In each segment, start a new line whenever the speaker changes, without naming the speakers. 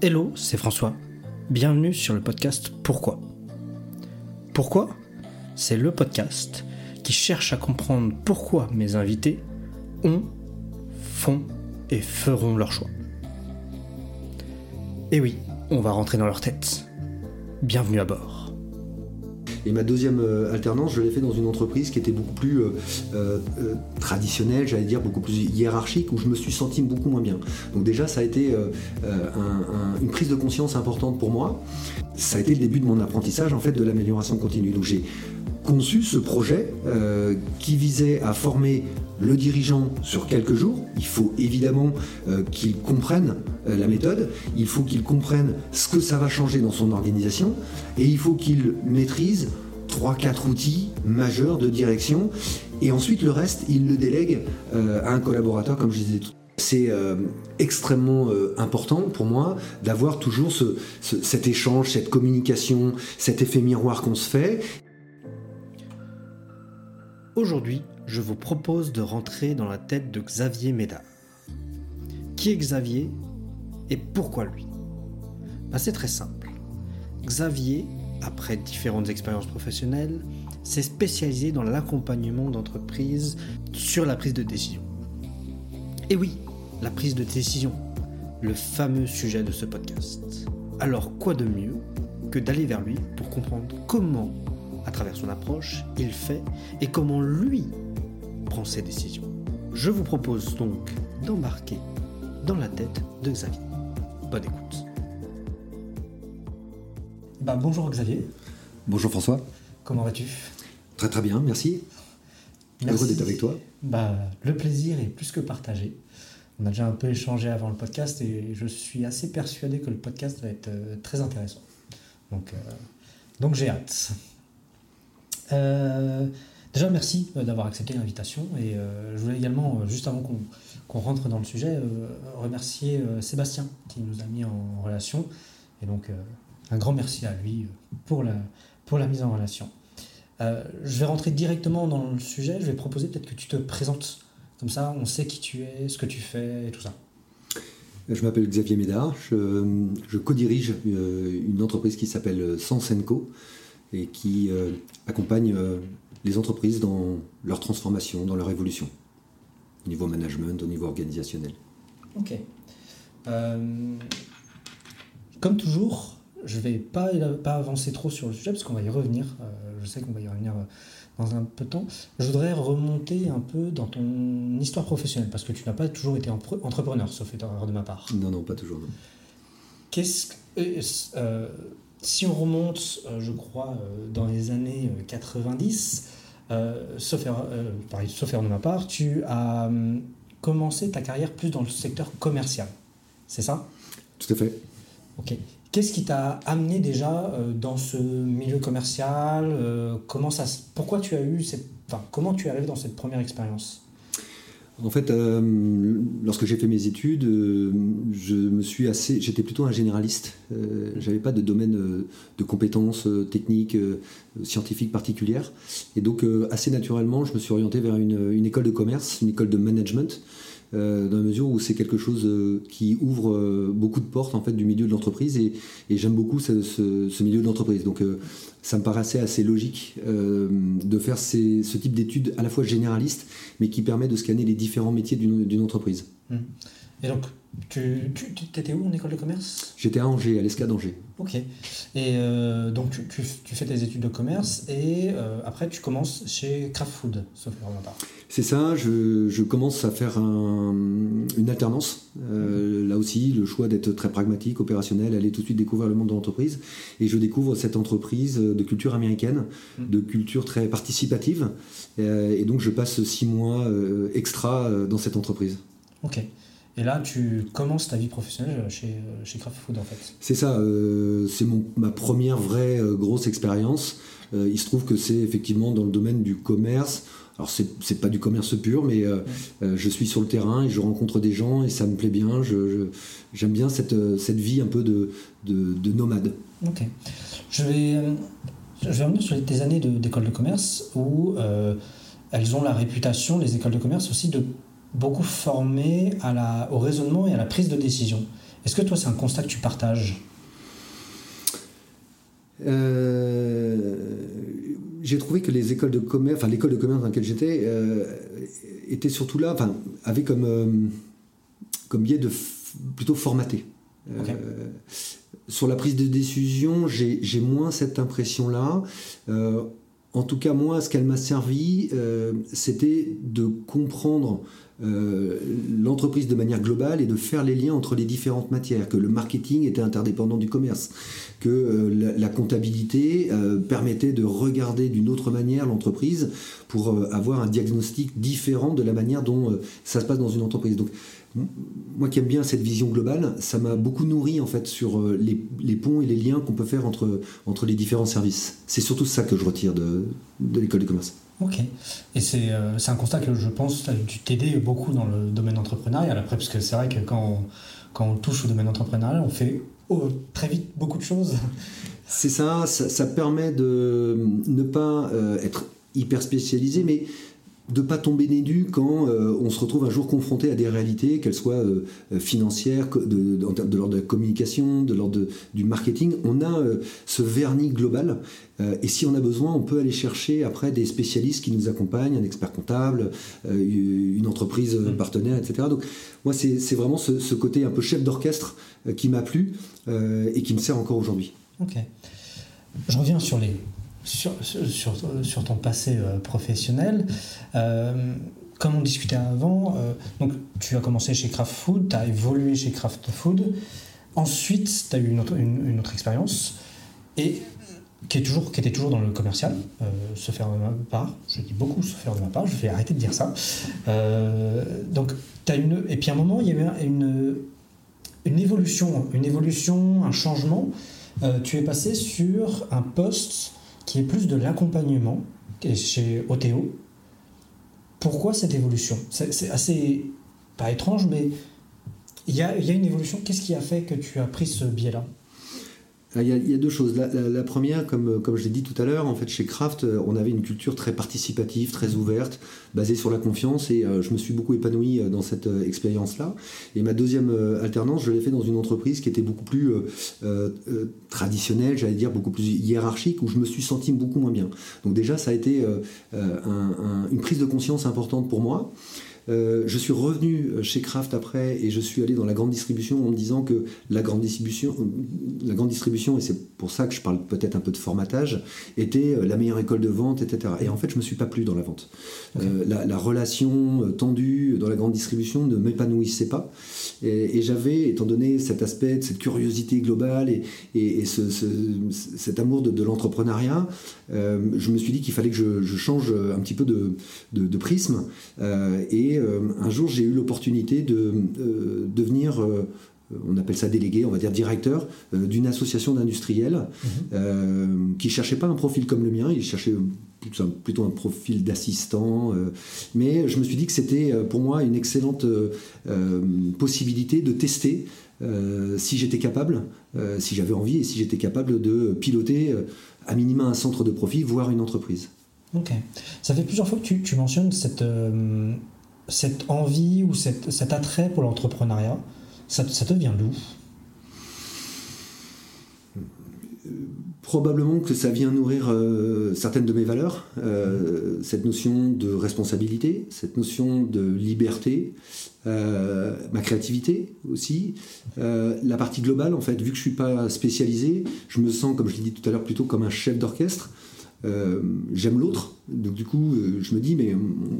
Hello, c'est François. Bienvenue sur le podcast Pourquoi? Pourquoi? C'est le podcast qui cherche à comprendre pourquoi mes invités ont, font et feront leur choix. Et oui, on va rentrer dans leur tête. Bienvenue à bord.
Et ma deuxième euh, alternance, je l'ai fait dans une entreprise qui était beaucoup plus euh, euh, traditionnelle, j'allais dire beaucoup plus hiérarchique, où je me suis senti beaucoup moins bien. Donc déjà, ça a été une prise de conscience importante pour moi. Ça a été le début de mon apprentissage en fait de l'amélioration continue. Donc j'ai conçu ce projet qui visait à former le dirigeant sur quelques jours. Il faut évidemment qu'il comprenne la méthode, il faut qu'il comprenne ce que ça va changer dans son organisation, et il faut qu'il maîtrise 3-4 outils majeurs de direction, et ensuite le reste, il le délègue euh, à un collaborateur, comme je disais tout c'est euh, extrêmement euh, important pour moi d'avoir toujours cet échange, cette communication, cet effet miroir qu'on se fait.
Aujourd'hui, je vous propose de rentrer dans la tête de Xavier Médard. Qui est Xavier et pourquoi lui? Bah, C'est très simple. Xavier, après différentes expériences professionnelles, s'est spécialisé dans l'accompagnement d'entreprises sur la prise de décision. Et oui, la prise de décision, le fameux sujet de ce podcast. Alors quoi de mieux que d'aller vers lui pour comprendre comment, à travers son approche, il fait et comment lui prend ses décisions. Je vous propose donc d'embarquer dans la tête de Xavier. Bonne écoute. Bah, bonjour Xavier.
Bonjour François.
Comment vas-tu?
Très très bien, merci. Heureux d'être avec toi.
Bah, le plaisir est plus que partagé. On a déjà un peu échangé avant le podcast et je suis assez persuadé que le podcast va être euh, très intéressant. Donc, euh, donc j'ai hâte. Euh, déjà, merci d'avoir accepté l'invitation et je voulais également, juste avant qu'on rentre dans le sujet, euh, remercier euh, Sébastien qui nous a mis en relation. Et donc, euh, un grand merci à lui pour la, pour la mise en relation. je vais rentrer directement dans le sujet. Je vais proposer peut-être que tu te présentes. Comme ça, on sait qui tu es, ce que tu fais et tout ça.
Je m'appelle Xavier Médard. Je, je co-dirige une entreprise qui s'appelle Sensenco et qui accompagne les entreprises dans leur transformation, dans leur évolution au niveau management, au niveau organisationnel.
Ok. Euh, comme toujours, je ne vais pas, pas avancer trop sur le sujet parce qu'on va y revenir. Euh, je sais qu'on va y revenir euh, dans un peu de temps. Je voudrais remonter un peu dans ton histoire professionnelle parce que tu n'as pas toujours été entrepreneur, sauf erreur de ma part.
Non, non, pas toujours.
Qu'est-ce si on remonte, je crois, dans les années 90, euh, sauf, erreur, euh, de ma part, tu as hum, commencé ta carrière plus dans le secteur commercial. C'est ça?
Tout à fait.
Ok. Qu'est-ce qui t'a amené déjà euh, dans ce milieu commercial? Comment ça, Pourquoi tu as eu cette, enfin, comment tu es arrivé dans cette première expérience?
En fait, euh, lorsque j'ai fait mes études, euh, je me suis assez, j'étais plutôt un généraliste. Euh, j'avais pas de domaine de compétences techniques, scientifiques particulières, et donc assez naturellement, je me suis orienté vers une, une école de commerce, une école de management, euh, dans la mesure où c'est quelque chose euh, qui ouvre euh, beaucoup de portes en fait du milieu de l'entreprise et, j'aime beaucoup ce, milieu de l'entreprise. Donc ça me paraissait assez logique de faire ce type d'études à la fois généralistes mais qui permet de scanner les différents métiers d'une entreprise.
Mmh. Et donc tu, tu étais où en école de commerce?
J'étais à Angers, à l'ESCA d'Angers.
Ok. Et euh, donc tu, tu, fais tes études de commerce et euh, après tu commences chez Craft Food, sauf.
C'est ça, je, je, commence à faire un, une alternance. Euh, là aussi, le choix d'être très pragmatique, opérationnel, aller tout de suite découvrir le monde de l'entreprise. Et je découvre cette entreprise de culture américaine, mm. de culture très participative. et donc je passe six mois extra dans cette entreprise.
Ok. Et là, tu commences ta vie professionnelle chez, chez Craft Food, en fait.
C'est ça, euh, c'est ma première vraie euh, grosse expérience. Euh, il se trouve que c'est effectivement dans le domaine du commerce. Alors, c'est pas du commerce pur, mais je suis sur le terrain et je rencontre des gens et ça me plaît bien. J'aime je, bien cette, cette vie un peu de, de, nomade.
Ok. Je vais, je vais revenir sur tes années d'école de, commerce où elles ont la réputation, les écoles de commerce aussi, de beaucoup formé à la, au raisonnement et à la prise de décision. Est-ce que toi, c'est un constat que tu partages?
Euh, J'ai trouvé que les écoles de commerce, enfin l'école de commerce dans laquelle j'étais, euh, était surtout là, enfin, avait comme, euh, comme biais de plutôt formaté. sur la prise de décision, j'ai moins cette impression-là. en tout cas, moi, ce qu'elle m'a servi, c'était de comprendre euh, l'entreprise de manière globale et de faire les liens entre les différentes matières, que le marketing était interdépendant du commerce, que euh, la, comptabilité euh, permettait de regarder d'une autre manière l'entreprise pour avoir un diagnostic différent de la manière dont ça se passe dans une entreprise. Donc, moi qui aime bien cette vision globale, ça m'a beaucoup nourri en fait sur les, ponts et les liens qu'on peut faire entre, entre les différents services. C'est surtout ça que je retire de, de l'école de commerce.
Ok. Et euh, c'est un constat que je pense a dû t'aider beaucoup dans le domaine entrepreneurial après, parce que c'est vrai que quand on, quand on touche au domaine entrepreneurial, on fait oh, très vite beaucoup de choses.
C'est ça, ça, permet de ne pas euh, être hyper spécialisé, mais de pas tomber nez quand euh, on se retrouve un jour confronté à des réalités, qu'elles soient euh, euh, financières, de, de, l'ordre de la communication, de l'ordre du marketing. On a ce vernis global. et si on a besoin, on peut aller chercher après des spécialistes qui nous accompagnent, un expert comptable, une entreprise mm. partenaire, etc. Donc moi, c'est vraiment ce, ce, côté un peu chef d'orchestre qui m'a plu et qui me sert encore aujourd'hui.
Ok. Je reviens sur les sur, sur, ton passé euh, professionnel. Euh, comme on discutait avant, euh, donc tu as commencé chez Kraft Food, tu as évolué chez Kraft Food. Ensuite, tu as eu une autre, une, autre expérience et qui, est toujours, qui était toujours dans le commercial, se faire de ma part. Je dis beaucoup se faire de ma part, je vais arrêter de dire ça. donc, as une, et puis à un moment, il y avait une, une évolution, une évolution, un changement. tu es passé sur un poste qui est plus de l'accompagnement chez OTO. Pourquoi cette évolution? C'est assez, pas étrange, mais il y a, y a, une évolution. Qu'est-ce qui a fait que tu as pris ce biais-là?
Ah, il y, a, deux choses. La, première, comme, je l'ai dit tout à l'heure, en fait, chez Kraft, euh, on avait une culture très participative, très ouverte, basée sur la confiance, et euh, je me suis beaucoup épanoui euh, dans cette expérience-là. Et ma deuxième alternance, je l'ai fait dans une entreprise qui était beaucoup plus traditionnelle, j'allais dire beaucoup plus hiérarchique, où je me suis senti beaucoup moins bien. Donc déjà, ça a été une prise de conscience importante pour moi. Euh, je suis revenu chez Kraft après et je suis allé dans la grande distribution en me disant que la grande distribution, la grande distribution et c'est pour ça que je parle peut-être un peu de formatage, était euh, la meilleure école de vente, etc. Et en fait, je me suis pas plu dans la vente. Euh, la, relation tendue dans la grande distribution ne m'épanouissait pas. Et, j'avais, étant donné cet aspect, cette curiosité globale et, cet amour de, l'entrepreneuriat, je me suis dit qu'il fallait que je, change un petit peu de, de prisme. et euh, un jour, j'ai eu l'opportunité de euh, devenir euh, on appelle ça délégué, on va dire directeur d'une association d'industriels mhm. qui cherchait pas un profil comme le mien, il cherchait plutôt un, profil d'assistant. mais je me suis dit que c'était pour moi une excellente possibilité de tester si j'étais capable, si j'avais envie et si j'étais capable de piloter à minima un centre de profit, voire une entreprise.
Ok. Ça fait plusieurs fois que tu, tu mentionnes cette cette envie ou cet attrait pour l'entrepreneuriat, ça, te vient d'où?
Probablement que ça vient nourrir euh, certaines de mes valeurs, euh, cette notion de responsabilité, cette notion de liberté, euh, ma créativité aussi, la partie globale en fait, vu que je suis pas spécialisé, je me sens, comme je l'ai dit tout à l'heure, plutôt comme un chef d'orchestre. Euh, j'aime l'autre, donc du coup euh, je me dis mais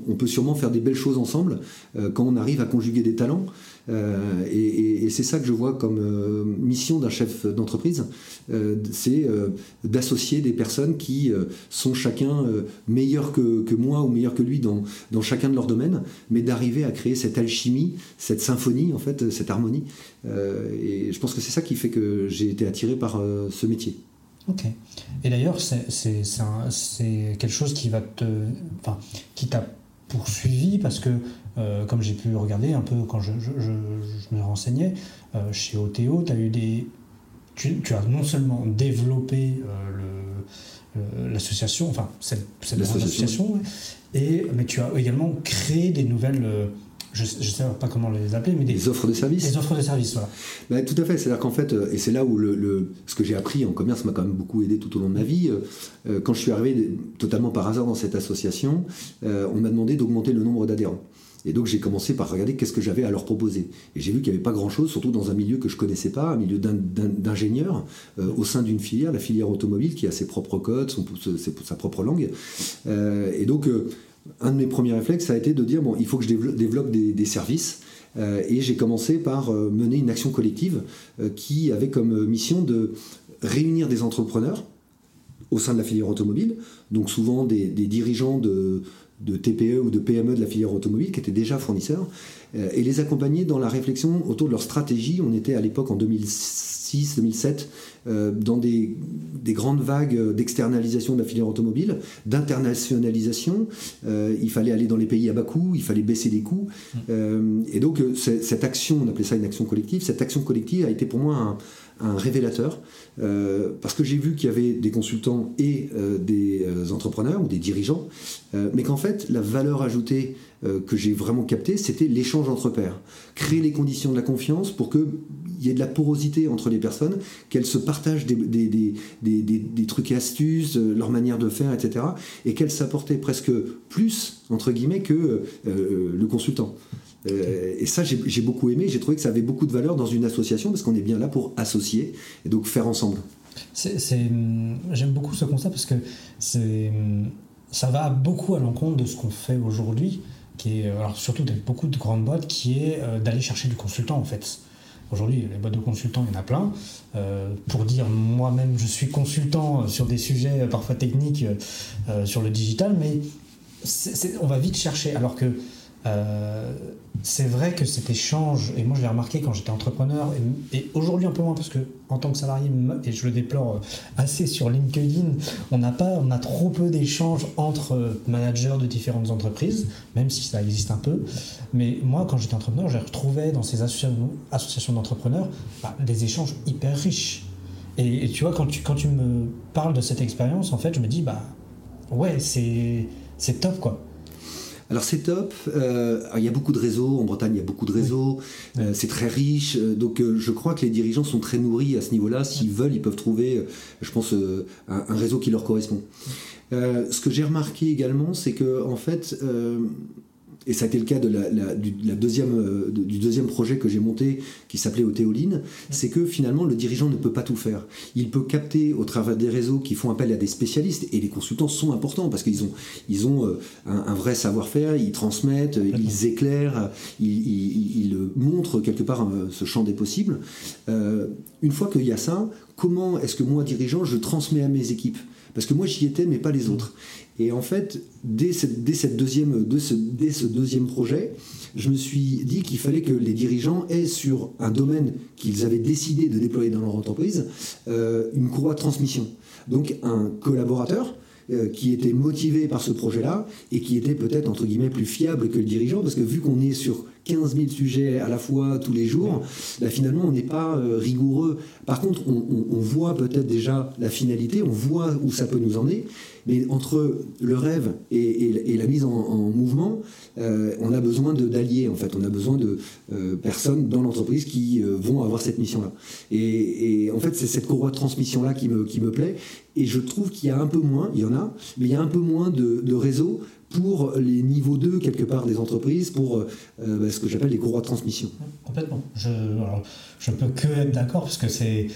on peut sûrement faire des belles choses ensemble euh, quand on arrive à conjuguer des talents et, c'est ça que je vois comme mission d'un chef d'entreprise, c'est d'associer des personnes qui sont chacun meilleurs que, moi ou meilleurs que lui dans chacun de leurs domaines, mais d'arriver à créer cette alchimie, cette symphonie en fait, cette harmonie. et je pense que c'est ça qui fait que j'ai été attiré par ce métier.
Ok. Et d'ailleurs, c'est quelque chose qui va te, enfin, qui t'a poursuivi parce que, euh, comme j'ai pu regarder un peu quand je, je, je, me renseignais, euh, chez OTO, as eu des, tu, tu, as non seulement développé euh, l'association, enfin cette, cette association, et, mais tu as également créé des nouvelles je ne sais pas comment les appeler, mais
des, offres de services.
Des offres de services, voilà.
Ben, tout à fait. C'est-à-dire qu'en fait, et c'est là où le, ce que j'ai appris en commerce m'a quand même beaucoup aidé tout au long de ma vie. quand je suis arrivé totalement par hasard dans cette association, on m'a demandé d'augmenter le nombre d'adhérents. Et donc j'ai commencé par regarder qu'est-ce que j'avais à leur proposer. Et j'ai vu qu'il n'y avait pas grand-chose, surtout dans un milieu que je ne connaissais pas, un milieu d'ingénieurs, euh, au sein d'une filière, la filière automobile, qui a ses propres codes, son, sa propre langue. Euh, et donc euh, un de mes premiers réflexes, a été de dire, bon, il faut que je développe, des, services. et j'ai commencé par mener une action collective qui avait comme mission de réunir des entrepreneurs au sein de la filière automobile, donc souvent des dirigeants de, de TPE ou de PME de la filière automobile qui étaient déjà fournisseurs euh, et les accompagner dans la réflexion autour de leur stratégie. On était à l'époque en 2006-2007 euh, dans des, grandes vagues d'externalisation de la filière automobile, d'internationalisation. Euh, il fallait aller dans les pays à bas coût, il fallait baisser les coûts. Mmh. et donc cette action, on appelait ça une action collective, cette action collective a été pour moi un, un révélateur, euh, parce que j'ai vu qu'il y avait des consultants et euh, des euh, entrepreneurs ou des dirigeants, mais qu'en fait, la valeur ajoutée que j'ai vraiment captée, c'était l'échange entre pairs. Créer les conditions de la confiance pour qu'il y ait de la porosité entre les personnes, qu'elles se partagent des, des, trucs et astuces, leur manière de faire, etc. Et qu'elles s'apportaient presque plus, entre guillemets, que le consultant. Euh, et ça, j'ai beaucoup aimé. J'ai trouvé que ça avait beaucoup de valeur dans une association parce qu'on est bien là pour associer et donc faire ensemble.
J'aime beaucoup ce concept parce que ça va beaucoup à l'encontre de ce qu'on fait aujourd'hui, qui est, alors surtout avec beaucoup de grandes boîtes, qui est euh, d'aller chercher du consultant en fait. Aujourd'hui, les boîtes de consultants, il y en a plein. Euh, pour dire, moi-même, je suis consultant sur des sujets parfois techniques sur le digital, mais on va vite chercher. Alors que euh, c'est vrai que cet échange, et moi je l'ai remarqué quand j'étais entrepreneur, et, aujourd'hui un peu moins parce que en tant que salarié, et je le déplore euh, assez sur LinkedIn, on n'a pas, on a trop peu d'échanges entre euh, managers de différentes entreprises, même si ça existe un peu. Mais moi, quand j'étais entrepreneur, j'ai retrouvé dans ces associations, d'entrepreneurs bah, des échanges hyper riches. Et, et, tu vois, quand tu, quand tu me parles de cette expérience, en fait, je me dis, bah ouais, c'est top quoi.
Alors c'est top. Euh, il y a beaucoup de réseaux. En Bretagne, il y a beaucoup de réseaux. Euh, c'est très riche. Euh, donc je crois que les dirigeants sont très nourris à ce niveau-là. S'ils veulent, ils peuvent trouver, je pense, un, un, réseau qui leur correspond. ce que j'ai remarqué également, c'est que en fait, et ça a été le cas de la, du, deuxième, euh, du deuxième projet que j'ai monté qui s'appelait Othéoline, c'est que finalement le dirigeant ne peut pas tout faire. Il peut capter au travers des réseaux qui font appel à des spécialistes, et les consultants sont importants parce qu'ils ont, ils ont euh, un, vrai savoir-faire, ils transmettent, ils éclairent, ils, montrent quelque part euh, ce champ des possibles. une fois qu'il y a ça, comment est-ce que moi, dirigeant, je transmets à mes équipes? Parce que moi j'y étais, mais pas les autres. Et en fait, dès, cette, deuxième, ce, dès ce deuxième projet, je me suis dit qu'il fallait que les dirigeants aient sur un domaine qu'ils avaient décidé de déployer dans leur entreprise euh, une courroie de transmission. Donc un collaborateur euh, qui était motivé par ce projet-là et qui était peut-être entre guillemets plus fiable que le dirigeant parce que vu qu'on est sur 15 000 sujets à la fois tous les jours, là, finalement, on n'est pas euh, rigoureux. Par contre, on, voit peut-être déjà la finalité, on voit où ça peut nous emmener, mais entre le rêve et, la mise en, mouvement, euh, on a besoin d'alliés, en fait. On a besoin de euh, personnes dans l'entreprise qui vont avoir cette mission-là. Et, en fait, c'est cette courroie de transmission-là qui me, qui me plaît. Et je trouve qu'il y a un peu moins, il y en a, mais il y a un peu moins de, de réseaux pour les niveaux 2 quelque part des entreprises, pour euh, bah, ce que j'appelle les courroies de transmission.
Complètement. Je ne peux que être d'accord parce que c'est,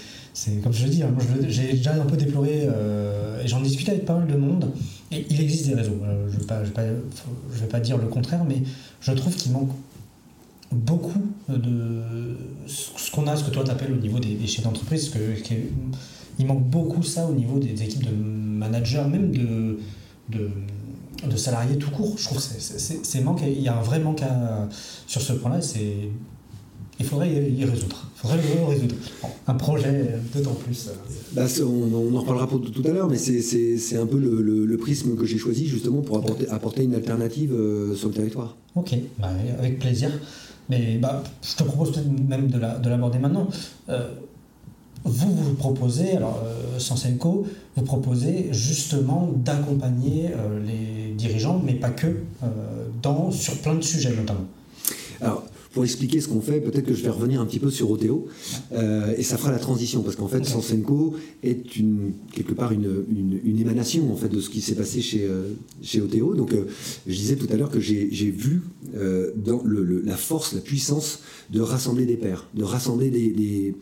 comme je le dis, hein, j'ai déjà un peu déploré euh, et j'en discute avec pas mal de monde. Et il existe des réseaux. Euh, je ne vais, pas, dire le contraire, mais je trouve qu'il manque beaucoup de ce qu'on a, ce que toi tu appelles au niveau des, chefs d'entreprise. Il manque beaucoup ça au niveau des équipes de managers, même de, de salariés tout court. Je trouve que c'est manque, il y a un vrai manque sur ce point-là. C'est il faudrait y résoudre. Il faudrait le résoudre. Un projet d'autant plus. Euh.
Bah, on, en reparlera tout à l'heure, mais c'est un peu le, prisme que j'ai choisi justement pour apporter, apporter une alternative euh, sur le territoire.
Ok, bah, avec plaisir. Mais bah, je te propose peut-être même de l'aborder maintenant. Euh, vous vous proposez, alors euh, Sensenco, vous proposez justement d'accompagner les dirigeants, mais pas que, dans, sur plein de sujets notamment.
Alors, pour expliquer ce qu'on fait, peut-être que je vais revenir un petit peu sur Oteo, euh, et ça fera la transition, parce qu'en fait, Sansenko est une, quelque part une, une, émanation en fait, de ce qui s'est passé chez, euh, chez Oteo. Donc, euh, je disais tout à l'heure que j'ai vu dans le, la force, la puissance de rassembler des pairs, de rassembler des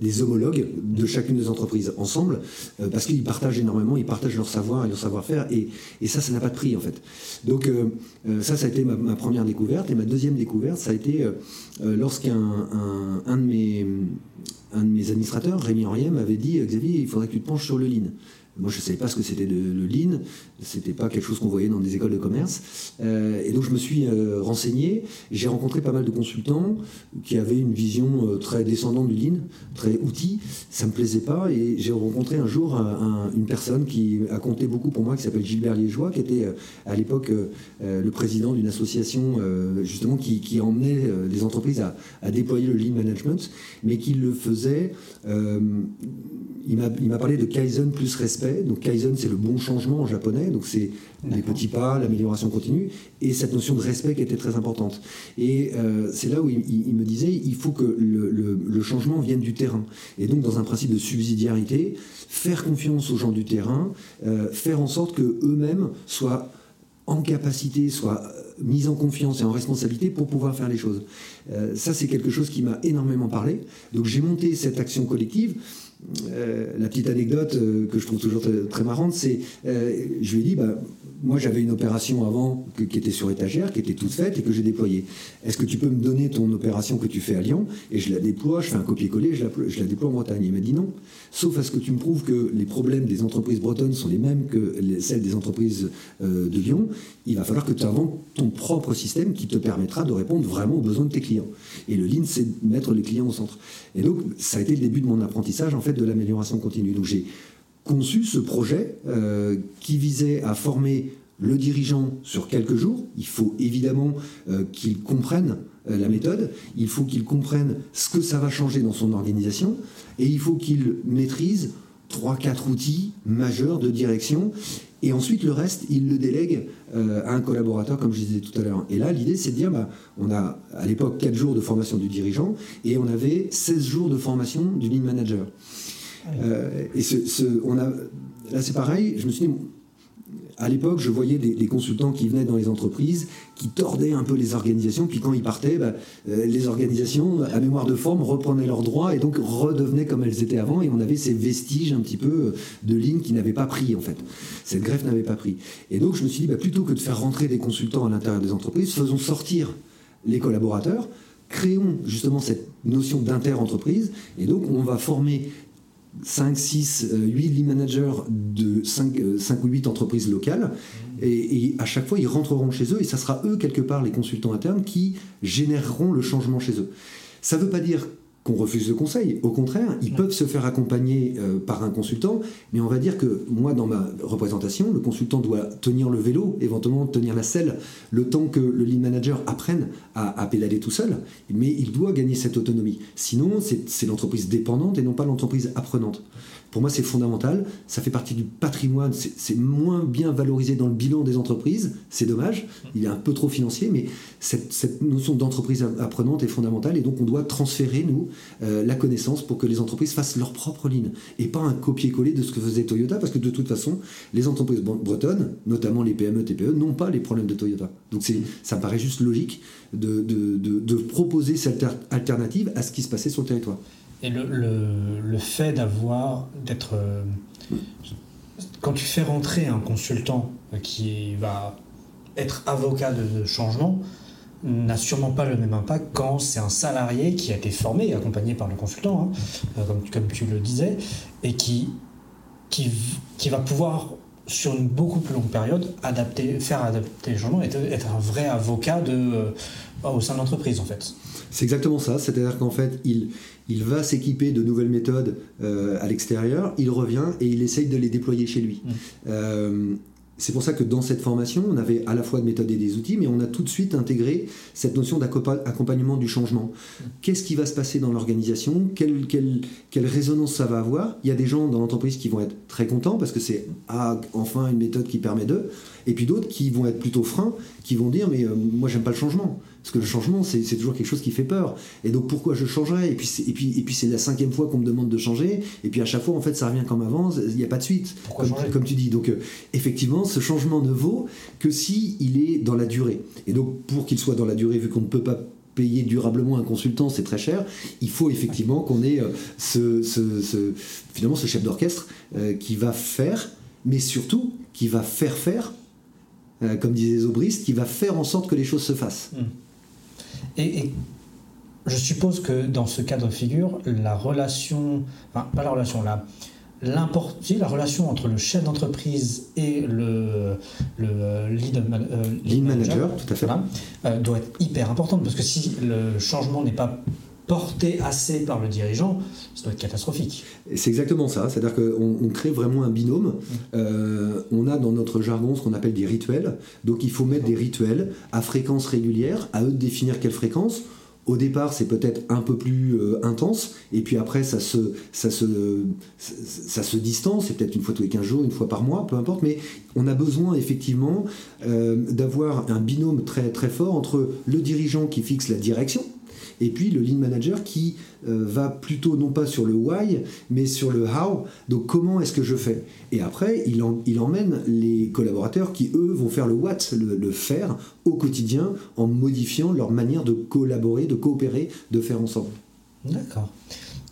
les homologues de chacune des entreprises ensemble, euh, parce qu'ils partagent énormément, ils partagent leur savoir et leur savoir-faire, et, ça, ça n'a pas de prix en fait. Donc euh, euh, ça, ça a été ma, première découverte, et ma deuxième découverte, ça a été lorsqu'un un, de mes, administrateurs, Rémi Henriet, m'avait dit, Xavier, il faudrait que tu te penches sur le lean. Moi, je ne savais pas ce que c'était le, le, lean, c'était pas quelque chose qu'on voyait dans des écoles de commerce. Euh, et donc, je me suis euh, renseigné. J'ai rencontré pas mal de consultants qui avaient une vision euh, très descendante du lean, très outil. Ça me plaisait pas. Et j'ai rencontré un jour une personne qui a compté beaucoup pour moi, qui s'appelle Gilbert Liégeois, qui était à l'époque le président d'une association justement qui, qui emmenait les entreprises à, à, déployer le lean management, mais qui le faisait. il m'a parlé de Kaizen plus respect donc Kaizen, c'est le bon changement en japonais, donc c'est les petits pas, l'amélioration continue, et cette notion de respect qui était très importante. Et euh, c'est là où il, me disait, il faut que le, changement vienne du terrain. Et donc dans un principe de subsidiarité, faire confiance aux gens du terrain, euh, faire en sorte que eux-mêmes soient en capacité, soient euh, mis en confiance et en responsabilité pour pouvoir faire les choses. ça, c'est quelque chose qui m'a énormément parlé. Donc j'ai monté cette action collective la petite anecdote euh, que je trouve toujours très, marrante, c'est euh, je lui ai dit, bah, moi j'avais une opération avant qui était sur étagère, qui était toute faite et que j'ai déployée. Est-ce que tu peux me donner ton opération que tu fais à Lyon et je la déploie, je fais un copier-coller, je la, déploie en Bretagne? Il m'a dit non, sauf à ce que tu me prouves que les problèmes des entreprises bretonnes sont les mêmes que celles des entreprises de Lyon. Il va falloir que tu inventes ton propre système qui te permettra de répondre vraiment aux besoins de tes clients. Et le Lean, c'est mettre les clients au centre. Et donc, ça a été le début de mon apprentissage en fait de l'amélioration continue. Donc, j'ai conçu ce projet euh, qui visait à former le dirigeant sur quelques jours. Il faut évidemment euh, qu'il comprenne euh, la méthode, il faut qu'il comprenne ce que ça va changer dans son organisation, et il faut qu'il maîtrise trois, quatre outils majeurs de direction. Et ensuite, le reste, il le délègue euh, à un collaborateur, comme je disais tout à l'heure. Et là, l'idée, c'est de dire, bah, on a à l'époque 4 jours de formation du dirigeant et on avait 16 jours de formation du lead manager. Euh, et ce, on a, là, c'est pareil, je me suis dit, à l'époque, je voyais des, consultants qui venaient dans les entreprises, qui tordaient un peu les organisations, puis quand ils partaient, bah, euh, les organisations, à mémoire de forme, reprenaient leurs droits et donc redevenaient comme elles étaient avant, et on avait ces vestiges un petit peu euh, de lignes qui n'avaient pas pris, en fait. Cette greffe n'avait pas pris. Et donc, je me suis dit, bah, plutôt que de faire rentrer des consultants à l'intérieur des entreprises, faisons sortir les collaborateurs, créons justement cette notion d'inter-entreprise, et donc on va former 5, 6, 8 lead managers de 5, 5 euh, ou 8 entreprises locales. Et, et, à chaque fois, ils rentreront chez eux et ça sera eux, quelque part, les consultants internes qui généreront le changement chez eux. Ça ne veut pas dire qu'on refuse le conseil. Au contraire, ils peuvent se faire accompagner euh, par un consultant, mais on va dire que moi, dans ma représentation, le consultant doit tenir le vélo, éventuellement tenir la selle, le temps que le lead manager apprenne à, à pédaler tout seul, mais il doit gagner cette autonomie. Sinon, c'est l'entreprise dépendante et non pas l'entreprise apprenante. Pour moi, c'est fondamental. Ça fait partie du patrimoine. C'est moins bien valorisé dans le bilan des entreprises. C'est dommage. Il est un peu trop financier, mais cette, notion d'entreprise apprenante est fondamentale. Et donc, on doit transférer, nous, euh, la connaissance pour que les entreprises fassent leur propre ligne et pas un copier-coller de ce que faisait Toyota. Parce que de toute façon, les entreprises bretonnes, notamment les PME, TPE, n'ont pas les problèmes de Toyota. Donc, ça me paraît juste logique de, de proposer cette alternative à ce qui se passait sur le territoire.
Et le, le, fait d'avoir, d'être. Euh, quand tu fais rentrer un consultant qui va être avocat de changement, n'a sûrement pas le même impact quand c'est un salarié qui a été formé et accompagné par le consultant, hein, euh, comme, comme, tu le disais, et qui, qui, qui, va pouvoir, sur une beaucoup plus longue période, adapter, faire adapter le changement et être, un vrai avocat de, euh, au sein de l'entreprise, en fait.
C'est exactement ça, c'est-à-dire qu'en fait, il, il va s'équiper de nouvelles méthodes euh, à l'extérieur, il revient et il essaye de les déployer chez lui. Mmh. Euh, c'est pour ça que dans cette formation, on avait à la fois des méthodes et des outils, mais on a tout de suite intégré cette notion d'accompagnement du changement. Mmh. Qu'est-ce qui va se passer dans l'organisation? Quelle, quelle, résonance ça va avoir? Il y a des gens dans l'entreprise qui vont être très contents parce que c'est ah, enfin une méthode qui permet d'eux, et puis d'autres qui vont être plutôt freins, qui vont dire mais euh, moi j'aime pas le changement Parce que le changement, c'est toujours quelque chose qui fait peur. Et donc pourquoi je changerais? Et puis et puis et puis c'est la cinquième fois qu'on me demande de changer. Et puis à chaque fois, en fait, ça revient comme avant. Il n'y a pas de suite.
Pourquoi
comme, comme, tu dis. Donc euh, effectivement, ce changement ne vaut que si il est dans la durée. Et donc pour qu'il soit dans la durée, vu qu'on ne peut pas payer durablement un consultant, c'est très cher. Il faut effectivement qu'on ait euh, ce, ce, finalement ce chef d'orchestre euh, qui va faire, mais surtout qui va faire faire, euh, comme disait Zobrist, qui va faire en sorte que les choses se fassent. Hmm.
Et, je suppose que dans ce cadre de figure, la relation, enfin pas la relation, la, la relation entre le chef d'entreprise et le, le lead,
euh, manager, tout à fait.
Euh, doit être hyper importante parce que si le changement n'est pas porté assez par le dirigeant, ça doit être catastrophique.
C'est exactement ça, c'est-à-dire qu'on on crée vraiment un binôme. Mmh. Euh, on a dans notre jargon ce qu'on appelle des rituels, donc il faut mettre des rituels à fréquence régulière, à eux de définir quelle fréquence. Au départ, c'est peut-être un peu plus euh, intense, et puis après, ça se, ça se, ça se distance, c'est peut-être une fois tous les 15 jours, une fois par mois, peu importe, mais on a besoin effectivement euh, d'avoir un binôme très, très fort entre le dirigeant qui fixe la direction, et puis le lean manager qui euh, va plutôt non pas sur le why, mais sur le how. Donc comment est-ce que je fais? Et après, il, emmène les collaborateurs qui, eux, vont faire le what, le, faire au quotidien en modifiant leur manière de collaborer, de coopérer, de faire ensemble.
D'accord.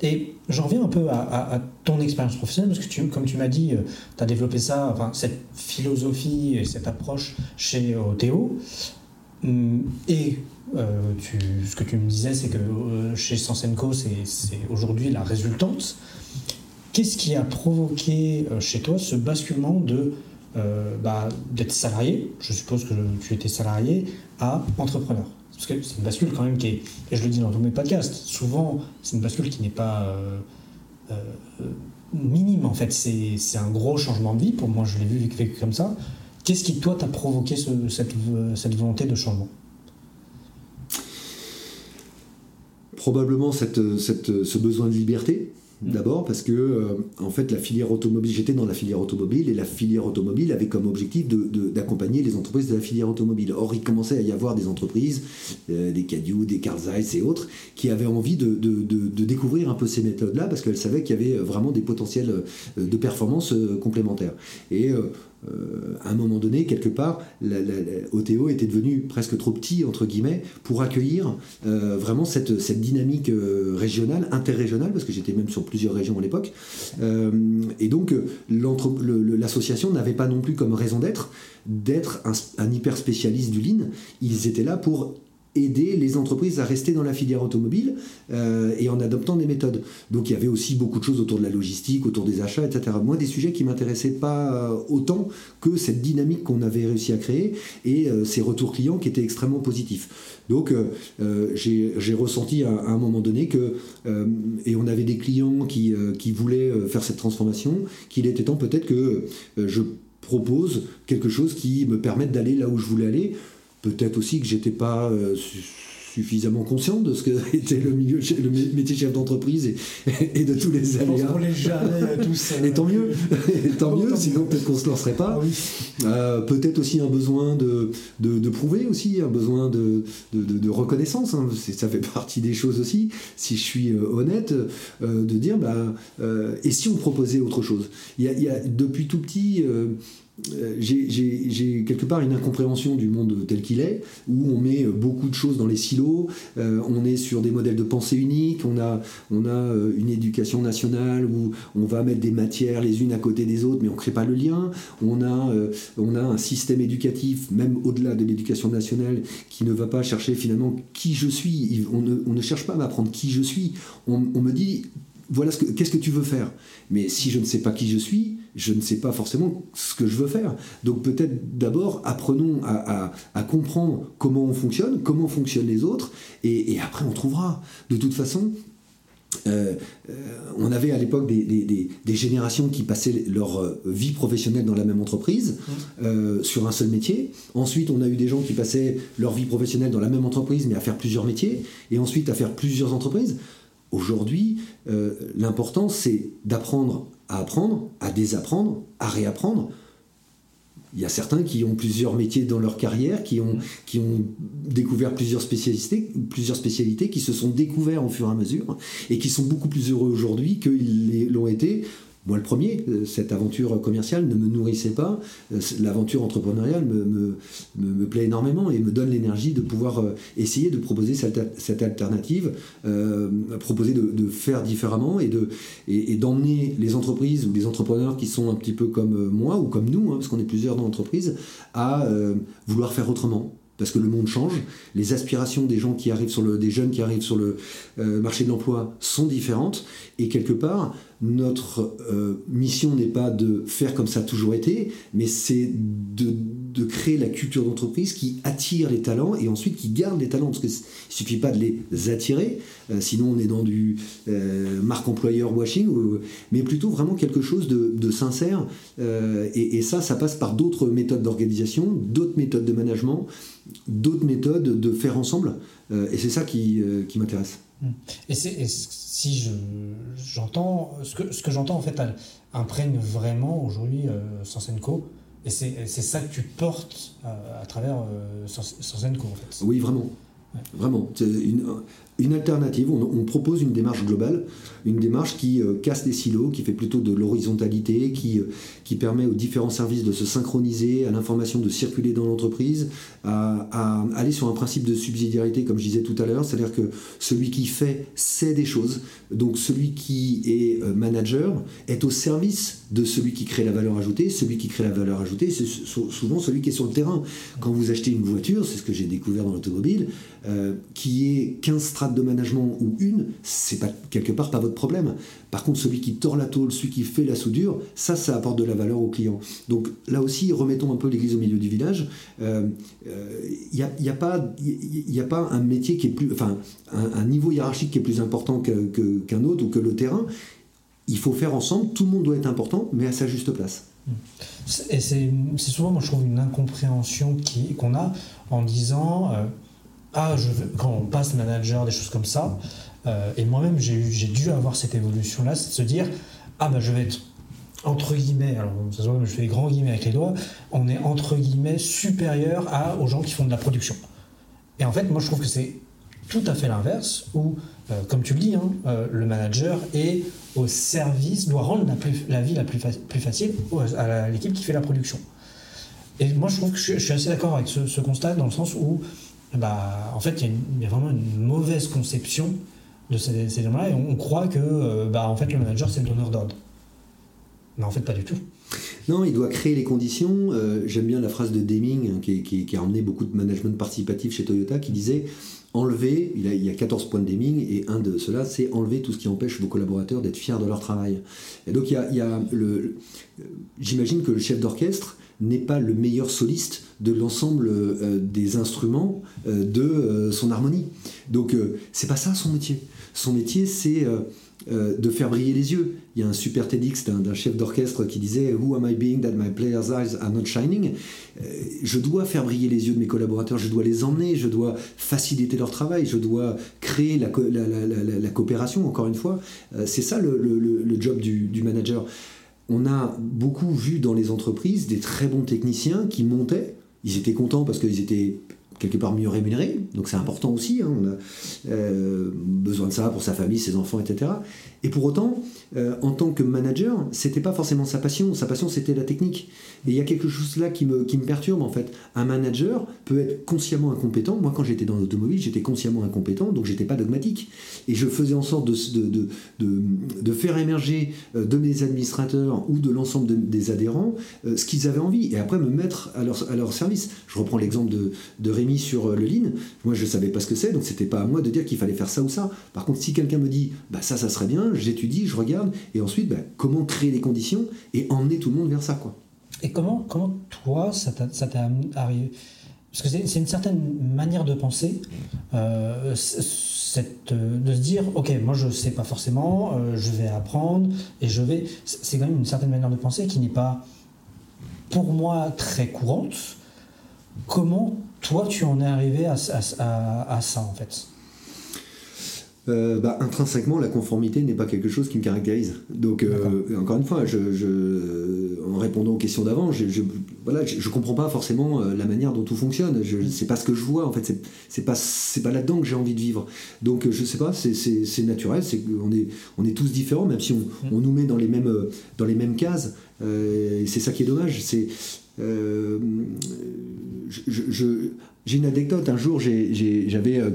Et j'en reviens un peu à, ton expérience professionnelle, parce que comme tu m'as dit, euh, tu as développé ça, cette philosophie et cette approche chez Théo. Hum, et euh, ce que tu me disais, c'est que euh, chez Sensenco, c'est aujourd'hui la résultante. Qu'est-ce qui a provoqué euh, chez toi ce basculement de bah, d'être salarié, je suppose que tu étais salarié, à entrepreneur? Parce que c'est une bascule quand même qui est, et je le dis dans tous mes podcasts, souvent c'est une bascule qui n'est pas minime en fait, c'est un gros changement de vie, pour moi je l'ai vu vécu comme ça. Qu'est-ce qui toi t'a provoqué cette volonté de changement?
Probablement cette, cette, ce besoin de liberté, mm. D'abord parce que euh, en fait la filière automobile, j'étais dans la filière automobile et la filière automobile avait comme objectif d'accompagner de, les entreprises de la filière automobile. Or il commençait à y avoir des entreprises, euh, des Cadieux, des Carl Zeiss et autres, qui avaient envie de, de découvrir un peu ces méthodes-là parce qu'elles savaient qu'il y avait vraiment des potentiels euh, de performance complémentaires. Et euh, à un moment donné, quelque part, la, était devenu presque trop petit, entre guillemets, pour accueillir euh, vraiment cette, cette dynamique euh, régionale, interrégionale, parce que j'étais même sur plusieurs régions à l'époque. et donc, l'association n'avait pas non plus comme raison d'être d'être un, un hyper spécialiste du lean. Ils étaient là pour aider les entreprises à rester dans la filière automobile euh, et en adoptant des méthodes. Donc il y avait aussi beaucoup de choses autour de la logistique, autour des achats, etc. Moi, des sujets qui m'intéressaient pas euh, autant que cette dynamique qu'on avait réussi à créer et euh, ces retours clients qui étaient extrêmement positifs. Donc j'ai ressenti à, un moment donné que, et on avait des clients qui voulaient faire cette transformation, qu'il était temps peut-être que je propose quelque chose qui me permette d'aller là où je voulais aller Peut-être aussi que j'étais pas euh, suffisamment conscient de ce que était le, milieu, le métier chef d'entreprise et, de tous les aléas.
les tous.
et tant mieux, tant mieux, sinon peut-être qu'on se lancerait pas. Ah euh, peut-être aussi un besoin de, de, prouver aussi, un besoin de, de, reconnaissance. Hein. Ça fait partie des choses aussi, si je suis euh, honnête, de dire bah, et si on proposait autre chose? Il y a, il y a depuis tout petit euh, j'ai quelque part une incompréhension du monde tel qu'il est, où on met beaucoup de choses dans les silos, euh, on est sur des modèles de pensée uniques, on a, on a euh, une éducation nationale où on va mettre des matières les unes à côté des autres, mais on ne crée pas le lien, on a, on a un système éducatif, même au-delà de l'éducation nationale, qui ne va pas chercher finalement qui je suis, on ne, on ne cherche pas à m'apprendre qui je suis, on, on me dit voilà ce qu'est-ce que tu veux faire? Mais si je ne sais pas qui je suis, je ne sais pas forcément ce que je veux faire. Donc peut-être d'abord apprenons à, comprendre comment on fonctionne, comment fonctionnent les autres, et, après on trouvera. De toute façon, euh, euh, on avait à l'époque des, générations qui passaient leur euh, vie professionnelle dans la même entreprise, mmh. sur un seul métier. Ensuite, on a eu des gens qui passaient leur vie professionnelle dans la même entreprise, mais à faire plusieurs métiers, et ensuite à faire plusieurs entreprises. Aujourd'hui, l'important, c'est d'apprendre à apprendre, à désapprendre, à réapprendre, Il y a certains qui ont plusieurs métiers dans leur carrière, qui ont, qui ont découvert plusieurs spécialités, plusieurs spécialités, qui se sont découverts au fur et à mesure et qui sont beaucoup plus heureux aujourd'hui qu'ils l'ont été moi, le premier, euh, cette aventure commerciale ne me nourrissait pas. Euh, l'aventure entrepreneuriale me, plaît énormément et me donne l'énergie de pouvoir euh, essayer de proposer cette, alternative, proposer de, faire différemment et, d'emmener les entreprises ou les entrepreneurs qui sont un petit peu comme moi ou comme nous, hein, parce qu'on est plusieurs dans l'entreprise, à vouloir faire autrement, parce que le monde change, les aspirations des gens qui arrivent sur le, des jeunes qui arrivent sur le euh, marché de l'emploi sont différentes, et quelque part, notre euh, mission n'est pas de faire comme ça a toujours été, mais c'est de, de, créer la culture d'entreprise qui attire les talents et ensuite qui garde les talents, parce qu'il ne suffit pas de les attirer, euh, sinon on est dans du marque employeur washing, mais plutôt vraiment quelque chose de, sincère, et, et ça, ça passe par d'autres méthodes d'organisation, d'autres méthodes de management, d'autres méthodes de faire ensemble. Euh, et c'est ça qui, euh, qui m'intéresse.
Et, si j'entends, ce que, ce que j'entends en fait imprègne vraiment aujourd'hui euh, Sansenco, et c'est ça que tu portes à travers Sansenco en fait.
Oui, vraiment. Vraiment. Une, une alternative. On, propose une démarche globale, une démarche qui euh, casse des silos, qui fait plutôt de l'horizontalité, qui, euh, qui permet aux différents services de se synchroniser, à l'information de circuler dans l'entreprise, à, aller sur un principe de subsidiarité, comme je disais tout à l'heure, c'est-à-dire que celui qui fait sait des choses, donc celui qui est euh, manager est au service de celui qui crée la valeur ajoutée. Celui qui crée la valeur ajoutée, c'est souvent celui qui est sur le terrain. Quand vous achetez une voiture, c'est ce que j'ai découvert dans l'automobile, qui est 15 strates de management ou une, c'est pas quelque part pas votre problème. Par contre, celui qui tord la tôle, celui qui fait la soudure, ça, ça apporte de la valeur au client. Donc là aussi, remettons un peu l'église au milieu du village. Il euh, n'y euh, a, a, pas, il a pas un métier qui est plus, enfin, un, niveau hiérarchique qui est plus important qu'un autre ou que le terrain. Il faut faire ensemble. Tout le monde doit être important, mais à sa juste place.
Et c'est souvent, moi, je trouve, une incompréhension qu'on a en disant. Euh, ah, je quand on passe manager, des choses comme ça, euh, et moi-même j'ai dû avoir cette évolution-là, c'est de se dire, ah ben je vais être entre guillemets, alors ça se voit, je fais des grands guillemets avec les doigts, on est entre guillemets supérieur aux gens qui font de la production. Et en fait, moi je trouve que c'est tout à fait l'inverse, où, euh, comme tu le dis, hein, euh, le manager est au service, doit rendre la, vie la plus, facile à l'équipe qui fait la production. Et moi je trouve que je, suis assez d'accord avec ce, constat, dans le sens où bah, en fait, il y, a vraiment une mauvaise conception de ces, ces là et on, croit que euh, bah, en fait, le manager, c'est le donneur d'ordre. Mais en fait, pas du tout.
Non, il doit créer les conditions. Euh, j'aime bien la phrase de Deming, hein, qui, qui, a emmené beaucoup de management participatif chez Toyota, qui disait enlever, il, y a 14 points de Deming, et un de ceux-là, c'est enlever tout ce qui empêche vos collaborateurs d'être fiers de leur travail. Et donc, il y a le. J'imagine que le chef d'orchestre, n'est pas le meilleur soliste de l'ensemble euh, des instruments euh, de euh, son harmonie. Donc c'est pas ça son métier. Son métier c'est de faire briller les yeux. Il y a un super TEDx d'un chef d'orchestre qui disait Who am I being that my players' eyes are not shining? Je dois faire briller les yeux de mes collaborateurs, je dois les emmener, je dois faciliter leur travail, je dois créer la, coopération, encore une fois. c'est ça le, job du manager on a beaucoup vu dans les entreprises des très bons techniciens qui montaient. Ils étaient contents parce qu'ils étaient quelque part mieux rémunérés, donc c'est important aussi. Hein. on a euh, besoin de ça pour sa famille, ses enfants, etc. Et pour autant, euh, en tant que manager, c'était pas forcément sa passion. Sa passion, c'était la technique. Et il y a quelque chose là qui me, qui me perturbe en fait. Un manager peut être consciemment incompétent. Moi, quand j'étais dans l'automobile, j'étais consciemment incompétent, donc j'étais pas dogmatique. Et je faisais en sorte de, de, de, de faire émerger euh, de mes administrateurs ou de l'ensemble des adhérents ce qu'ils avaient envie. Et après, me mettre à leur, à leur service. Je reprends l'exemple de, de Rémi sur le lean. Moi, je savais pas ce que c'est, donc c'était pas à moi de dire qu'il fallait faire ça ou ça. Par contre, si quelqu'un me dit, bah ça, ça serait bien, j'étudie, je regarde, et ensuite, ben, comment créer les conditions et emmener tout le monde vers ça. Quoi.
Et comment, comment toi, ça t'est arrivé? Parce que c'est une certaine manière de penser, euh, cette, de se dire, ok, moi je sais pas forcément, euh, je vais apprendre, et je vais... C'est quand même une certaine manière de penser qui n'est pas, pour moi, très courante. Comment toi tu en es arrivé à, à, à ça en fait
euh, bah, intrinsèquement, la conformité n'est pas quelque chose qui me caractérise. Donc, euh, encore une fois, je, en répondant aux questions d'avant, je, je, voilà, je, comprends pas forcément euh, la manière dont tout fonctionne. Je sais pas ce que je vois. En fait, c'est pas c'est pas là-dedans que j'ai envie de vivre. Donc, je sais pas. C'est naturel. C'est on est on est tous différents, même si on, on, nous met dans les mêmes dans les mêmes cases. c'est ça qui est dommage. C'est je, j'ai une anecdote. Un jour, j'avais euh,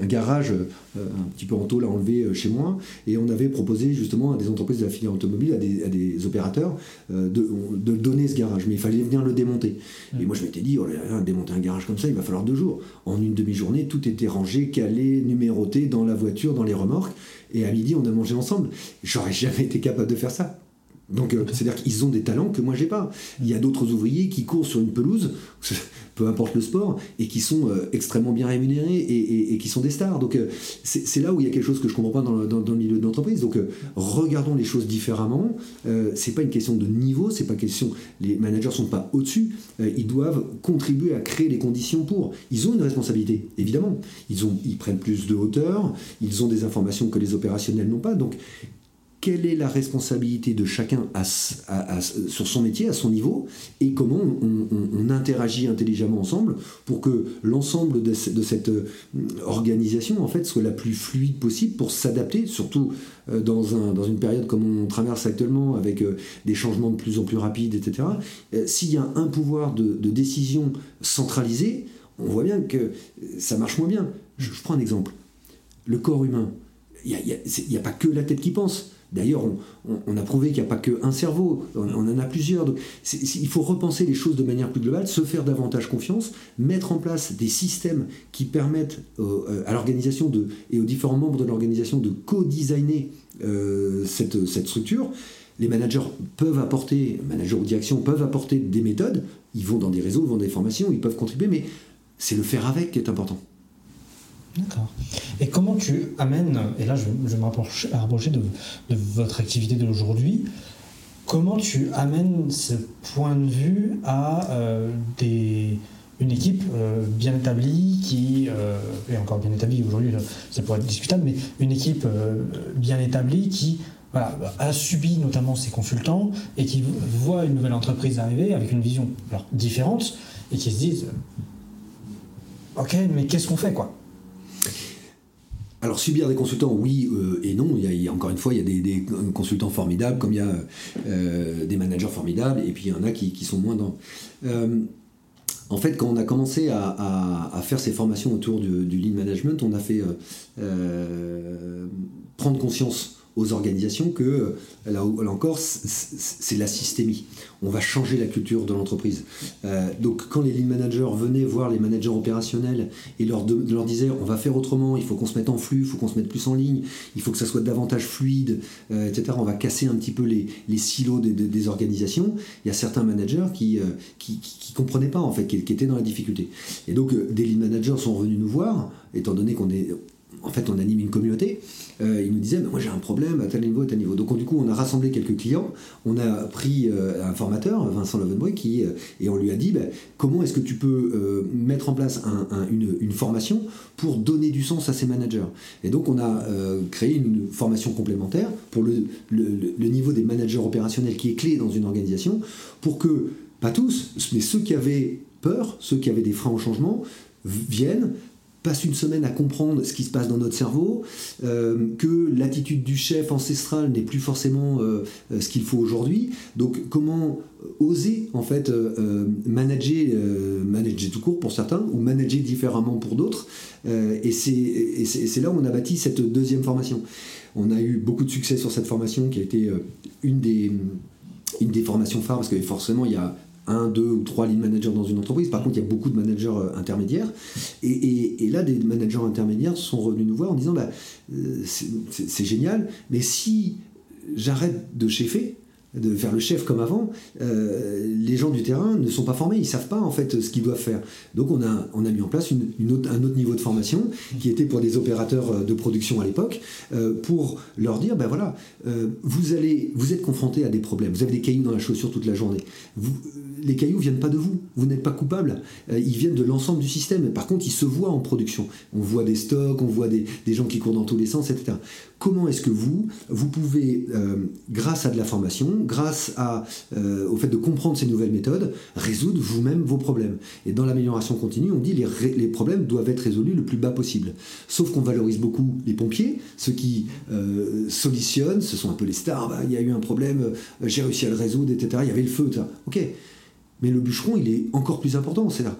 un, garage euh, un petit peu en tôle à enlever euh, chez moi, et on avait proposé justement à des entreprises de la filière automobile, à des, opérateurs, de, donner ce garage. Mais il fallait venir le démonter. Et moi, je m'étais dit, oh démonter un garage comme ça, il va falloir deux jours. En une demi-journée, tout était rangé, calé, numéroté dans la voiture, dans les remorques. Et à midi, on a mangé ensemble. J'aurais jamais été capable de faire ça. Donc, c'est-à-dire qu'ils ont des talents que moi j'ai pas. Il y a d'autres ouvriers qui courent sur une pelouse peu importe le sport, et qui sont euh, extrêmement bien rémunérés et, qui sont des stars. Donc euh, c'est là où il y a quelque chose que je comprends pas dans le, milieu de l'entreprise. Donc euh, regardons les choses différemment. c'est pas une question de niveau, c'est pas question. Les managers sont pas au-dessus. ils doivent contribuer à créer les conditions pour. Ils ont une responsabilité, évidemment. Ils ont, ils prennent plus de hauteur. Ils ont des informations que les opérationnels n'ont pas. Donc quelle est la responsabilité de chacun sur son métier, à son niveau, et comment on, interagit intelligemment ensemble pour que l'ensemble de, cette euh, organisation en fait soit la plus fluide possible pour s'adapter, surtout euh, dans, un, dans, une période comme on traverse actuellement avec euh, des changements de plus en plus rapides, etc. S'il y a un pouvoir de, décision centralisé, on voit bien que ça marche moins bien. Je, prends un exemple. Le corps humain, il n'y a, pas que la tête qui pense. D'ailleurs, on, a prouvé qu'il n'y a pas qu'un cerveau, on, en a plusieurs. Il faut repenser les choses de manière plus globale, se faire davantage confiance, mettre en place des systèmes qui permettent euh, à l'organisation et aux différents membres de l'organisation de co-designer euh, cette, cette structure. Les managers peuvent apporter, managers ou direction peuvent apporter des méthodes, ils vont dans des réseaux, ils vont dans des formations, ils peuvent contribuer, mais c'est le faire avec qui est important.
D'accord. Et comment tu amènes, et là je, je me rapproche, rapprocher de, de, votre activité d'aujourd'hui, comment tu amènes ce point de vue à euh, des, une équipe euh, bien établie qui, euh, et encore bien établie aujourd'hui, ça pourrait être discutable, mais une équipe bien établie qui a subi notamment ses consultants et qui voit une nouvelle entreprise arriver avec une vision différente et qui se disent Ok, mais qu'est-ce qu'on fait quoi?
Alors subir des consultants, oui euh, et non. Il y, a, encore une fois, il y a des, consultants formidables, comme il y a euh, des managers formidables, et puis il y en a qui, sont moins dans. Euh, en fait, quand on a commencé à, faire ces formations autour du, du lean management, on a fait prendre conscience aux organisations que, euh, là, encore, c'est la systémie. On va changer la culture de l'entreprise. Euh, donc quand les lean managers venaient voir les managers opérationnels et leur, disaient on va faire autrement, il faut qu'on se mette en flux, il faut qu'on se mette plus en ligne, il faut que ça soit davantage fluide, euh, etc. On va casser un petit peu les, silos des, organisations. Il y a certains managers qui qui, comprenaient pas, en fait, qui, étaient dans la difficulté. Et donc des lean managers sont revenus nous voir, étant donné qu'on est en fait, on anime une communauté. Euh, il nous disait, moi j'ai un problème à tel niveau, à tel niveau. Donc du coup, on a rassemblé quelques clients, on a pris euh, un formateur, Vincent Lovenboy, qui, euh, et on lui a dit, ben, comment est-ce que tu peux mettre en place une, formation pour donner du sens à ces managers? Et donc on a créé une formation complémentaire pour le, niveau des managers opérationnels qui est clé dans une organisation, pour que, pas tous, mais ceux qui avaient peur, ceux qui avaient des freins au changement, viennent, passe une semaine à comprendre ce qui se passe dans notre cerveau, euh, que l'attitude du chef ancestral n'est plus forcément euh, euh, ce qu'il faut aujourd'hui. Donc comment oser en fait manager, manager tout court pour certains ou manager différemment pour d'autres. et c'est là où on a bâti cette deuxième formation. On a eu beaucoup de succès sur cette formation qui a été une des une des formations phares parce que forcément il y a un, deux ou trois lead managers dans une entreprise. Par contre, il y a beaucoup de managers euh, intermédiaires. Et, là, des managers intermédiaires sont revenus nous voir en disant bah, euh, c'est génial, mais si j'arrête de cheffer, de faire le chef comme avant, euh, les gens du terrain ne sont pas formés, ils savent pas en fait ce qu'ils doivent faire. Donc on a, mis en place un autre niveau de formation qui était pour des opérateurs euh, de production à l'époque, euh, pour leur dire, ben voilà, vous êtes confrontés à des problèmes, vous avez des cailloux dans la chaussure toute la journée. Les cailloux viennent pas de vous, vous n'êtes pas coupable, ils viennent de l'ensemble du système. Par contre, ils se voient en production. On voit des stocks, on voit des gens qui courent dans tous les sens, etc. Comment est-ce que vous, vous pouvez, grâce à de la formation, grâce euh, au fait de comprendre ces nouvelles méthodes, résoudre vous-même vos problèmes? Et dans l'amélioration continue, on dit les, les problèmes doivent être résolus le plus bas possible. Sauf qu'on valorise beaucoup les pompiers, ceux qui euh, solutionnent, ce sont un peu les stars, bah, il y a eu un problème, euh, j'ai réussi à le résoudre, etc. Il y avait le feu, etc. Ok. Mais le bûcheron, il est encore plus important. C'est là.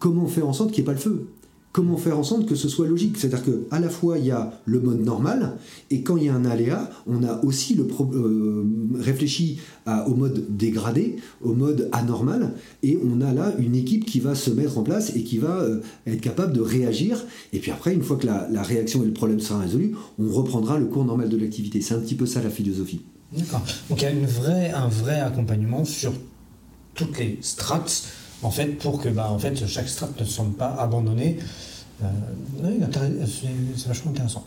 comment faire en sorte qu'il n'y ait pas le feu? Comment faire en sorte que ce soit logique C'est-à-dire qu'à la fois il y a le mode normal, et quand il y a un aléa, on a aussi le euh, réfléchi au mode dégradé, au mode anormal, et on a là une équipe qui va se mettre en place et qui va euh, être capable de réagir. Et puis après, une fois que la, réaction et le problème sera résolu, on reprendra le cours normal de l'activité. C'est un petit peu ça la philosophie.
D'accord. Donc il y a un vrai accompagnement sur toutes les strates en fait, pour que bah, en fait, chaque strate ne semble pas abandonné. Euh, c'est vachement intéressant.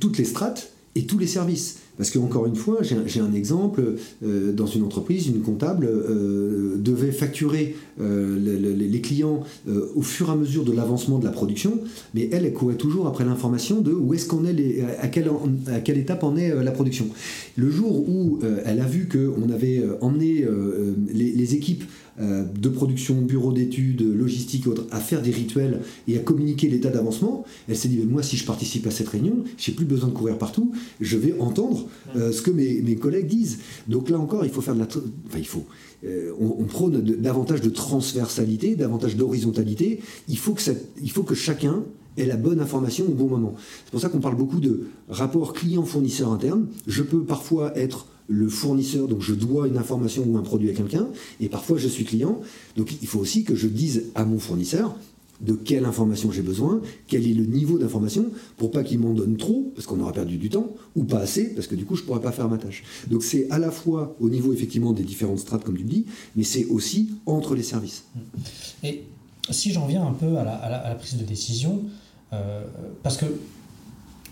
Toutes les strates et tous les services. Parce que encore une fois, j'ai un, exemple euh, dans une entreprise, une comptable euh, devait facturer les clients au fur et à mesure de l'avancement de la production, mais elle, elle courait toujours après l'information de où est-ce qu'on est, à, quelle, étape en est la production. Le jour où elle a vu qu'on avait emmené les, équipes euh, de production, bureau d'études, logistique et autres, à faire des rituels et à communiquer l'état d'avancement, elle s'est dit, mais moi si je participe à cette réunion, j'ai plus besoin de courir partout, je vais entendre euh, ce que mes, collègues disent. Donc là encore, il faut faire de la... Enfin, il faut... Euh, on, prône davantage de transversalité, davantage d'horizontalité. Il, faut que il faut que chacun ait la bonne information au bon moment. C'est pour ça qu'on parle beaucoup de rapport client-fournisseur interne. Je peux parfois être le fournisseur, donc je dois une information ou un produit à quelqu'un, et parfois je suis client, donc il faut aussi que je dise à mon fournisseur de quelle information j'ai besoin, quel est le niveau d'information, pour pas qu'il m'en donne trop, parce qu'on aura perdu du temps, ou pas assez, parce que du coup je pourrais pas faire ma tâche. Donc c'est à la fois au niveau effectivement des différentes strates, comme tu le dis, mais c'est aussi entre les services.
Et si j'en viens un peu à la, prise de décision, euh, parce que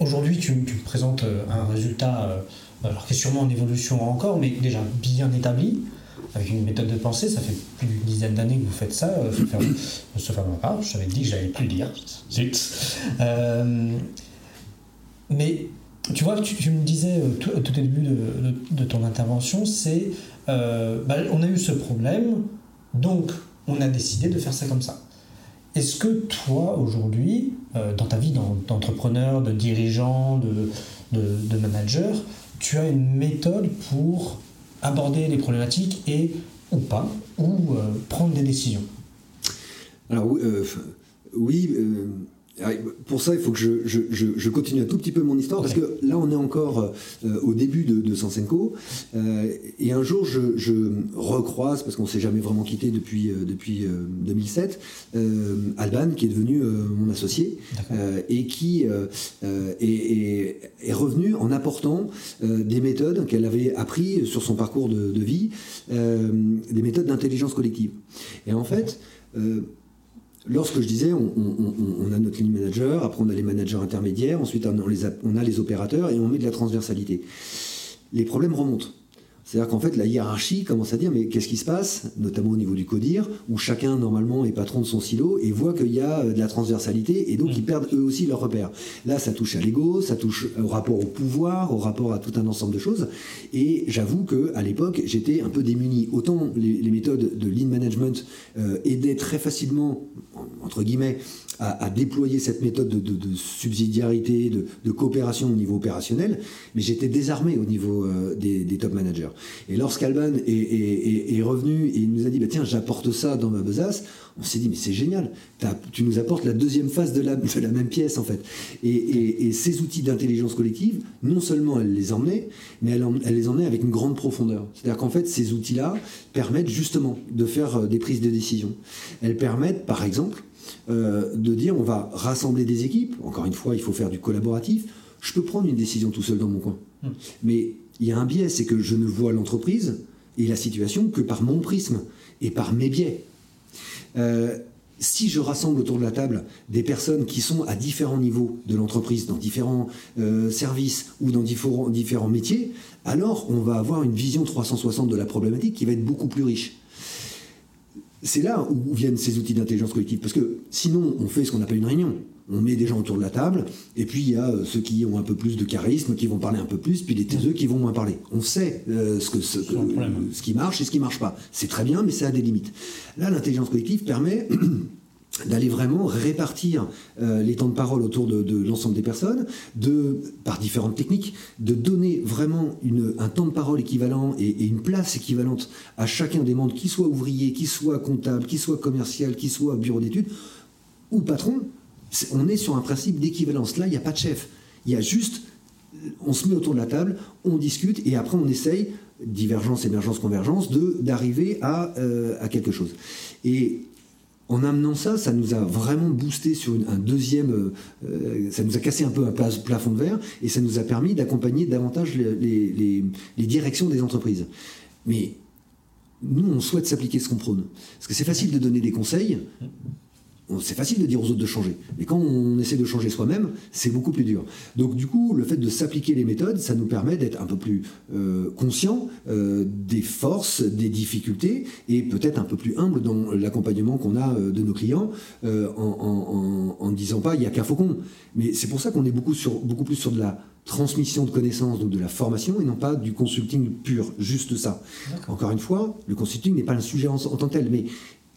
aujourd'hui tu, tu, présentes euh, un résultat... Euh, alors qui est sûrement en évolution encore, mais déjà bien établi, avec une méthode de pensée. Ça fait plus d'une dizaine d'années que vous faites ça, euh, sauf à ma part. Je t'avais dit que j'allais plus le dire. Euh, mais tu vois, tu, me disais euh, tout, au début de, ton intervention, c'est bah, on a eu ce problème, donc on a décidé de faire ça comme ça. Est-ce que toi, aujourd'hui, dans ta vie d'entrepreneur, de dirigeant, de manager, tu as une méthode pour aborder les problématiques et ou pas, ou euh, prendre des décisions.
Alors oui, euh, euh, ah, pour ça, il faut que je, continue un tout petit peu mon histoire, parce que là, on est encore euh, au début de, de Sansenko, euh, et un jour, je, recroise, parce qu'on ne s'est jamais vraiment quitté depuis, euh, depuis 2007, Alban, qui est devenu mon associé, et qui est, est, revenu en apportant des méthodes qu'elle avait appris sur son parcours de, de vie, des méthodes d'intelligence collective. Et en fait, lorsque je disais, on, a notre ligne manager, après on a les managers intermédiaires, ensuite on, on a les opérateurs et on met de la transversalité. Les problèmes remontent. C'est-à-dire qu'en fait, la hiérarchie commence à dire mais qu'est-ce qui se passe, notamment au niveau du CODIR, où chacun normalement est patron de son silo et voit qu'il y a euh, de la transversalité et donc ils mm. perdent eux aussi leurs repères. Là, ça touche à l'ego, ça touche au rapport au pouvoir, au rapport à tout un ensemble de choses. Et j'avoue que à l'époque, j'étais un peu démuni. Autant les, méthodes de lean management euh, aidaient très facilement, entre guillemets, à, déployer cette méthode de, subsidiarité, de, coopération au niveau opérationnel, mais j'étais désarmé au niveau euh, des, top managers. Et lorsqu'Alban est, est, revenu et il nous a dit bah, tiens j'apporte ça dans ma besace, on s'est dit mais c'est génial, tu nous apportes la deuxième phase de la, même pièce en fait. Et, ces outils d'intelligence collective, non seulement elle les emmenait, mais elle, elle les emmenait avec une grande profondeur. C'est-à-dire qu'en fait ces outils-là permettent justement de faire euh, des prises de décision. Elles permettent par exemple euh, de dire on va rassembler des équipes. Encore une fois, il faut faire du collaboratif. Je peux prendre une décision tout seul dans mon coin. Hmm. Mais il y a un biais, c'est que je ne vois l'entreprise et la situation que par mon prisme et par mes biais. Euh, si je rassemble autour de la table des personnes qui sont à différents niveaux de l'entreprise, dans différents euh, services ou dans différents, différents métiers, alors on va avoir une vision 360 de la problématique qui va être beaucoup plus riche. C'est là où viennent ces outils d'intelligence collective, parce que sinon on fait ce qu'on appelle une réunion on met des gens autour de la table, et puis il y a euh, ceux qui ont un peu plus de charisme, qui vont parler un peu plus, puis les taiseux qui vont moins parler. On sait euh, ce, que, ce, ce, qui marche et ce qui marche pas. C'est très bien, mais ça a des limites. Là, l'intelligence collective permet d'aller vraiment répartir euh, les temps de parole autour de, l'ensemble des personnes, de, par différentes techniques, de donner vraiment une, un temps de parole équivalent et, une place équivalente à chacun des membres, qui soit ouvrier, qui soit comptable, qui soit commercial, qui soit bureau d'études, ou patron, on est sur un principe d'équivalence. Là, il n'y a pas de chef. Il y a juste, on se met autour de la table, on discute et après on essaye, divergence, émergence, convergence, d'arriver à, euh, à quelque chose. Et en amenant ça, ça nous a vraiment boosté sur un deuxième, euh, ça nous a cassé un peu un plafond de verre et ça nous a permis d'accompagner davantage les, directions des entreprises. Mais nous, on souhaite s'appliquer ce qu'on prône. Parce que c'est facile de donner des conseils, c'est facile de dire aux autres de changer. Mais quand on essaie de changer soi-même, c'est beaucoup plus dur. Donc du coup, le fait de s'appliquer les méthodes, ça nous permet d'être un peu plus euh, conscient euh, des forces, des difficultés, et peut-être un peu plus humble dans l'accompagnement qu'on a euh, de nos clients, en ne disant pas il n'y a qu'un faucon. Mais c'est pour ça qu'on est beaucoup, sur, beaucoup plus sur de la transmission de connaissances, donc de la formation, et non pas du consulting pur, juste ça. Encore une fois, le consulting n'est pas un sujet en, en, tant que tel, mais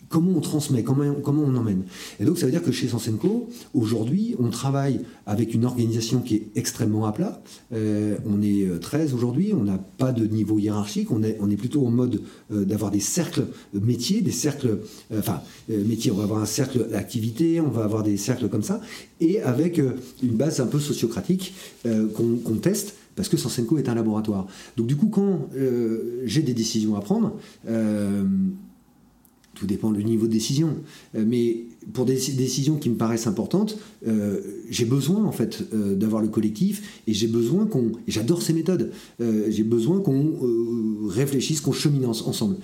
comment on transmet, comment, on emmène. Et donc ça veut dire que chez Sensenco, aujourd'hui, on travaille avec une organisation qui est extrêmement à plat. Euh, on est 13 euh, aujourd'hui, on n'a pas de niveau hiérarchique, on est, plutôt en mode euh, d'avoir des cercles métiers, des cercles, enfin, métiers, on va avoir un cercle d'activité, on va avoir des cercles comme ça, et avec une base un peu sociocratique qu'on teste parce que Sensenco est un laboratoire. Donc du coup, quand j'ai des décisions à prendre, tout dépend du niveau de décision. Euh, mais pour des décisions qui me paraissent importantes, euh, j'ai besoin en fait euh, d'avoir le collectif et j'ai besoin qu'on. J'adore ces méthodes. j'ai besoin qu'on réfléchisse, qu'on chemine ensemble.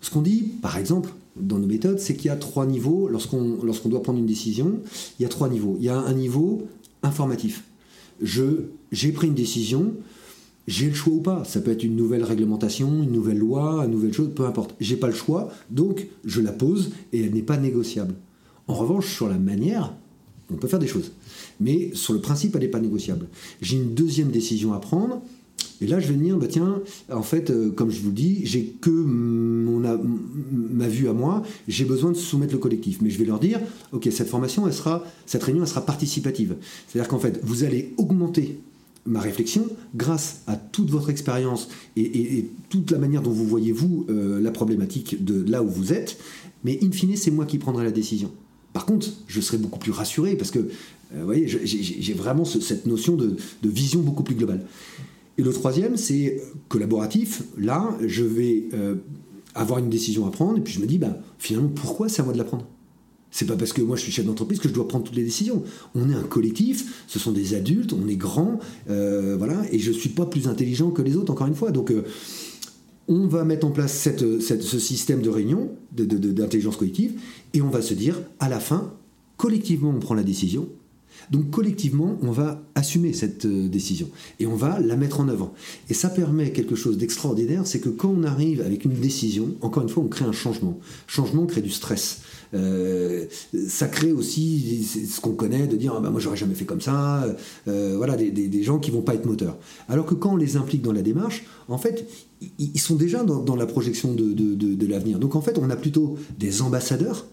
Ce qu'on dit, par exemple, dans nos méthodes, c'est qu'il y a trois niveaux. Lorsqu'on lorsqu'on doit prendre une décision, il y a trois niveaux. Il y a un niveau informatif. J'ai pris une décision j'ai le choix ou pas. Ça peut être une nouvelle réglementation, une nouvelle loi, une nouvelle chose, peu importe. J'ai pas le choix, donc je la pose et elle n'est pas négociable. En revanche, sur la manière, on peut faire des choses. Mais sur le principe, elle n'est pas négociable. J'ai une deuxième décision à prendre. Et là, je vais dire, bah tiens, en fait, euh, comme je vous le dis, j'ai que mon, ma vue à moi, j'ai besoin de soumettre le collectif. Mais je vais leur dire, ok, cette formation, cette réunion, elle sera participative. C'est-à-dire qu'en fait, vous allez augmenter ma réflexion, grâce à toute votre expérience et, toute la manière dont vous voyez, vous, euh, la problématique de là où vous êtes, mais in fine, c'est moi qui prendrai la décision. Par contre, je serai beaucoup plus rassuré parce que, euh, vous voyez, j'ai vraiment cette notion de, vision beaucoup plus globale. Et le troisième, c'est collaboratif. Là, je vais euh, avoir une décision à prendre et puis je me dis, ben, finalement, pourquoi c'est à moi de la prendre? C'est pas parce que moi je suis chef d'entreprise que je dois prendre toutes les décisions. On est un collectif, ce sont des adultes, on est grands, euh, voilà, et je suis pas plus intelligent que les autres, encore une fois. Donc, euh, on va mettre en place ce système de réunion, d'intelligence collective, et on va se dire, à la fin, collectivement, on prend la décision. Donc collectivement, on va assumer cette euh, décision et on va la mettre en œuvre. Et ça permet quelque chose d'extraordinaire, c'est que quand on arrive avec une décision, encore une fois, on crée un changement. Changement crée du stress. Euh, ça crée aussi ce qu'on connaît de dire ah bah, moi j'aurais jamais fait comme ça euh, voilà des, gens qui vont pas être moteurs. Alors que quand on les implique dans la démarche en fait ils sont déjà dans, la projection de, de, l'avenir. Donc en fait on a plutôt des ambassadeurs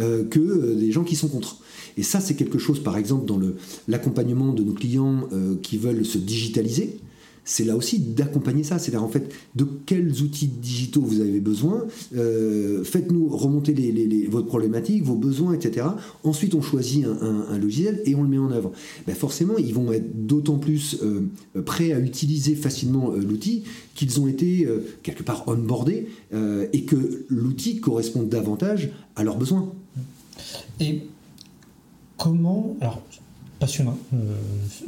euh, que des gens qui sont contre. Et ça c'est quelque chose par exemple dans l'accompagnement de nos clients qui veulent se digitaliser c'est là aussi d'accompagner ça. C'est-à-dire, en fait, de quels outils digitaux vous avez besoin, euh, faites-nous remonter votre problématique, vos besoins, etc. Ensuite, on choisit un, logiciel et on le met en œuvre. Ben forcément, ils vont être d'autant plus euh, prêts à utiliser facilement euh, l'outil qu'ils ont été quelque part onboardés et que l'outil correspond davantage à leurs besoins.
Et comment, passionnant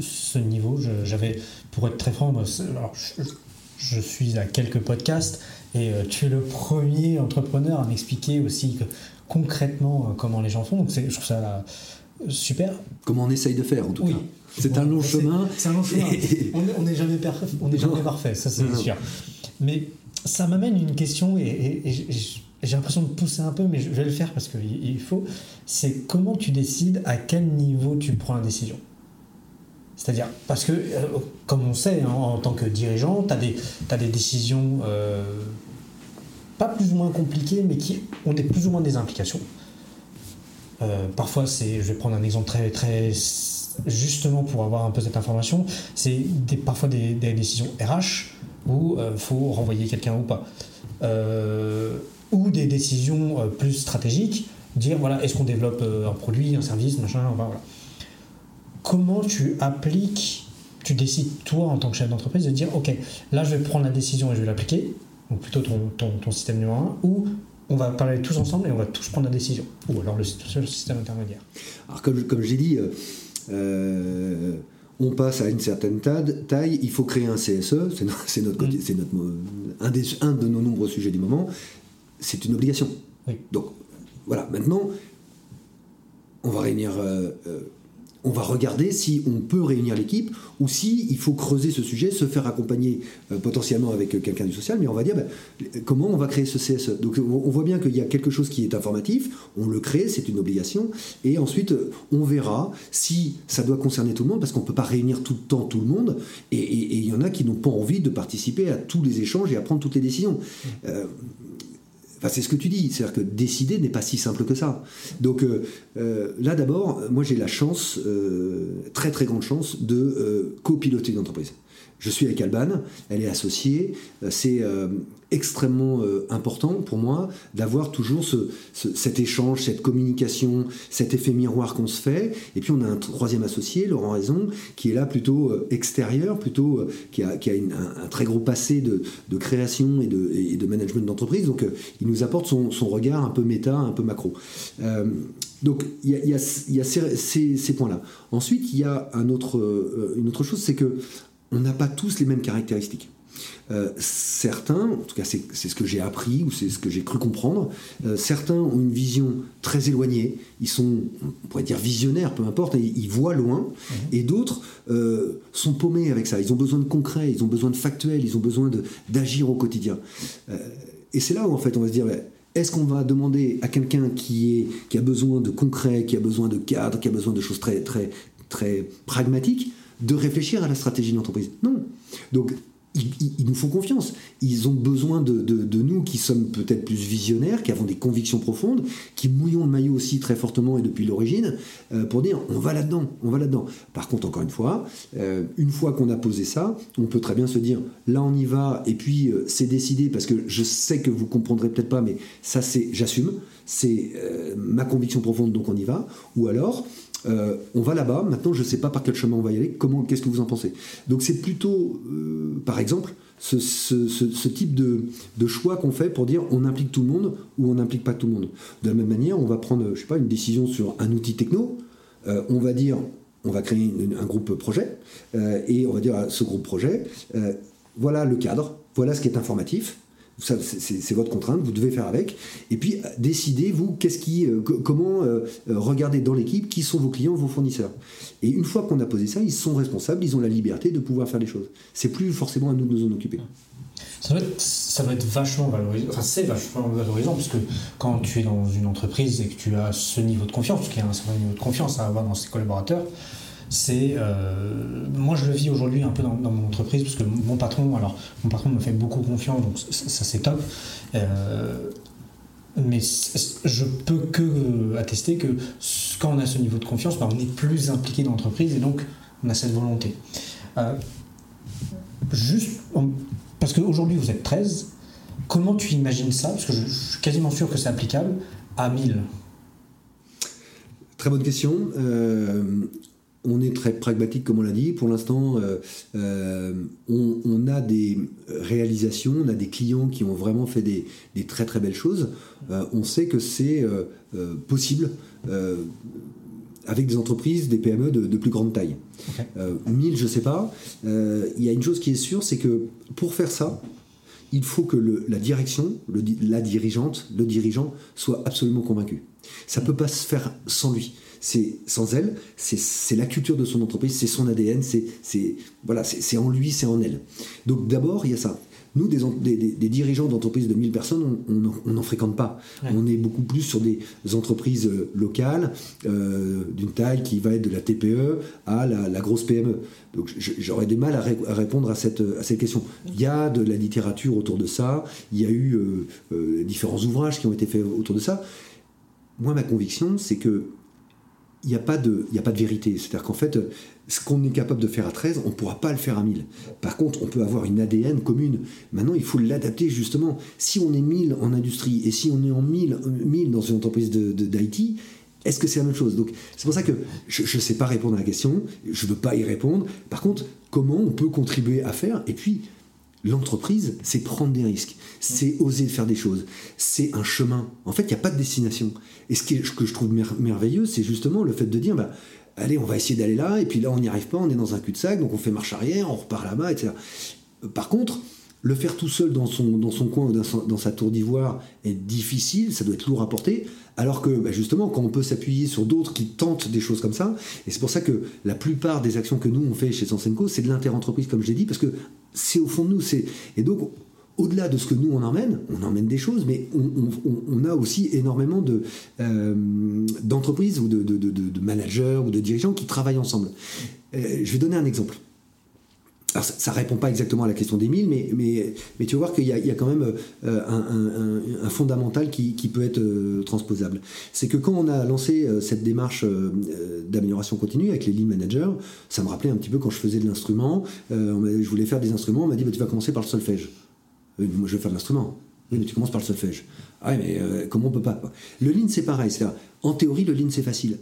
ce niveau, j'avais pour être très franc, alors,
je suis à quelques podcasts et tu es le premier entrepreneur à m'expliquer aussi concrètement comment les gens font. Donc je trouve ça super.
Comment on essaye de faire en tout cas. C'est un long chemin.
C'est un long chemin. on n'est jamais, on est jamais parfait, ça c'est sûr. Mais ça m'amène une question et, j'ai l'impression de pousser un peu, mais je vais le faire parce qu'il faut. C'est comment tu décides à quel niveau tu prends la décision c'est-à-dire, parce que, euh, comme on sait, hein, en tant que dirigeant, tu as des, décisions euh, pas plus ou moins compliquées, mais qui ont des, plus ou moins des implications. Euh, parfois, c'est, je vais prendre un exemple très, très justement pour avoir un peu cette information, c'est parfois des, décisions RH où il faut renvoyer quelqu'un ou pas. Ou des décisions plus stratégiques, dire voilà, est-ce qu'on développe un produit, un service, machin, voilà comment tu appliques, tu décides toi en tant que chef d'entreprise de dire ok, là je vais prendre la décision et je vais l'appliquer, donc plutôt ton, ton, système numéro un, ou on va parler tous ensemble et on va tous prendre la décision, ou alors le, système intermédiaire.
Alors comme, comme j'ai dit, euh, euh, on passe à une certaine taille, il faut créer un CSE, c'est notre, mm. notre, un, des, un de nos nombreux sujets du moment, c'est une obligation. Donc voilà, maintenant, on va réunir... Euh, on va regarder si on peut réunir l'équipe ou si il faut creuser ce sujet, se faire accompagner euh, potentiellement avec euh, quelqu'un du social, mais on va dire ben, comment on va créer ce CSE. Donc on voit bien qu'il y a quelque chose qui est informatif, on le crée, c'est une obligation, et ensuite euh, on verra si ça doit concerner tout le monde, parce qu'on ne peut pas réunir tout le temps tout le monde, et il y en a qui n'ont pas envie de participer à tous les échanges et à prendre toutes les décisions c'est ce que tu dis, c'est-à-dire que décider n'est pas si simple que ça. Donc euh, euh, là, d'abord, moi j'ai la chance, euh, très très grande chance, de copiloter une entreprise. Je suis avec Alban, elle est associée. C'est extrêmement important pour moi d'avoir toujours cet échange, cette communication, cet effet miroir qu'on se fait. Et puis on a un troisième associé, Laurent Raison, qui est là plutôt extérieur, plutôt qui a, un, très gros passé de, création et de, management d'entreprise. Donc il nous apporte son, regard un peu méta, un peu macro. donc il y a, ces, points-là. Ensuite, il y a une autre chose, c'est que on n'a pas tous les mêmes caractéristiques. Euh, certains, en tout cas c'est ce que j'ai appris ou c'est ce que j'ai cru comprendre, euh, certains ont une vision très éloignée, ils sont, on pourrait dire visionnaires, peu importe, ils, voient loin, mhm. et d'autres euh, sont paumés avec ça, ils ont besoin de concret, ils ont besoin de factuel, ils ont besoin d'agir au quotidien. et c'est là où en fait on va se dire, est-ce qu'on va demander à quelqu'un qui, est, qui a besoin de concret, qui a besoin de cadre, qui a besoin de choses très, très, très pragmatiques, de réfléchir à la stratégie de l'entreprise. Non. Donc, ils, nous font confiance. Ils ont besoin de, nous qui sommes peut-être plus visionnaires, qui avons des convictions profondes, qui mouillons le maillot aussi très fortement et depuis l'origine, euh, pour dire on va là-dedans, on va là-dedans. Par contre, encore une fois, euh, une fois qu'on a posé ça, on peut très bien se dire là on y va, et puis euh, c'est décidé, parce que je sais que vous comprendrez peut-être pas, mais ça c'est j'assume, c'est ma conviction profonde, donc on y va. Ou alors, euh, on va là-bas, maintenant je ne sais pas par quel chemin on va y aller, comment, qu'est-ce que vous en pensez? Donc c'est plutôt, euh, par exemple, ce, type de, choix qu'on fait pour dire on implique tout le monde ou on n'implique pas tout le monde. De la même manière, on va prendre, je sais pas, une décision sur un outil techno, euh, on va dire on va créer un groupe projet, et on va dire à ce groupe projet, voilà le cadre, voilà ce qui est informatif, c'est votre contrainte, vous devez faire avec. Et puis décidez vous qu'est-ce qui, euh, comment euh, euh, regarder dans l'équipe qui sont vos clients, vos fournisseurs. Et une fois qu'on a posé ça, ils sont responsables, ils ont la liberté de pouvoir faire les choses. C'est plus forcément à nous de nous en occuper.
Ça va être, ça va être vachement valorisant, enfin c'est vachement valorisant parce que quand tu es dans une entreprise et que tu as ce niveau de confiance, parce qu'il y a un certain niveau de confiance à avoir dans ses collaborateurs, c'est euh, moi je le vis aujourd'hui un peu dans, mon entreprise parce que mon patron alors mon patron me fait beaucoup confiance donc ça, c'est top. Euh, mais je peux que attester que quand on a ce niveau de confiance bah, on est plus impliqué dans l'entreprise et donc on a cette volonté. Euh, juste parce qu'aujourd'hui vous êtes 13 comment tu imagines ça? Parce que je, je suis quasiment sûr que c'est applicable à 1000
Très bonne question on est très pragmatique, comme on l'a dit. Pour l'instant, euh, euh, on, a des réalisations, on a des clients qui ont vraiment fait des, très très belles choses. Euh, on sait que c'est possible. avec des entreprises, des PME de, plus grande taille. 1000, je sais pas. Il y a une chose qui est sûre, c'est que pour faire ça, il faut que la direction, la dirigeante, le dirigeant soit absolument convaincu. Ça ne peut pas se faire sans lui. C'est sans elle, c'est la culture de son entreprise, c'est son ADN, c'est voilà, c'est en lui, c'est en elle. Donc d'abord, il y a ça. Nous, des, dirigeants d'entreprises de 1000 personnes, on n'en fréquente pas. On est beaucoup plus sur des entreprises euh, locales, euh, d'une taille qui va être de la TPE à la, grosse PME. Donc j'aurais des mal à, répondre à cette, à cette question. Il y a de la littérature autour de ça, il y a eu euh, différents ouvrages qui ont été faits autour de ça. Moi, ma conviction, c'est que il n'y a, pas de, a pas de vérité. C'est-à-dire qu'en fait, ce qu'on est capable de faire à 13, on ne pourra pas le faire à 1000. Par contre, on peut avoir une ADN commune. Maintenant, il faut l'adapter justement. Si on est 1000 en industrie et si on est en 1000, 1000 dans une entreprise d'IT, est-ce que c'est la même chose? Donc, c'est pour ça que je ne sais pas répondre à la question, je ne veux pas y répondre. Par contre, comment on peut contribuer à faire? Et puis, L'entreprise, c'est prendre des risques, c'est oser faire des choses, c'est un chemin. En fait, il n'y a pas de destination. Et ce que je trouve merveilleux, c'est justement le fait de dire, bah, allez, on va essayer d'aller là, et puis là, on n'y arrive pas, on est dans un cul-de-sac, donc on fait marche arrière, on repart là-bas, etc. Par contre, le faire tout seul dans son, dans son coin ou dans, sa tour d'ivoire est difficile, ça doit être lourd à porter, alors que bah, justement, quand on peut s'appuyer sur d'autres qui tentent des choses comme ça, et c'est pour ça que la plupart des actions que nous on fait chez Sensenco, c'est de l'interentreprise, comme je l'ai dit, parce que c'est au fond de nous. Et donc, au-delà de ce que nous on emmène, on emmène des choses, mais on, a aussi énormément de, euh, d'entreprises ou de, de, managers ou de dirigeants qui travaillent ensemble. Euh, je vais donner un exemple. Alors ça, ne répond pas exactement à la question d'Émile, mais, mais, mais tu vas voir qu'il y, a quand même euh, un, fondamental qui, qui, peut être transposable. C'est que quand on a lancé cette démarche d'amélioration continue avec les lead managers, ça me rappelait un petit peu quand je faisais de l'instrument, je voulais faire des instruments, on m'a dit bah, tu vas commencer par le solfège. Euh, moi, je vais faire de l'instrument. Oui, mais tu commences par le solfège. Ah, mais euh, comment on peut pas Le lean, c'est pareil. En théorie, le lean, c'est facile.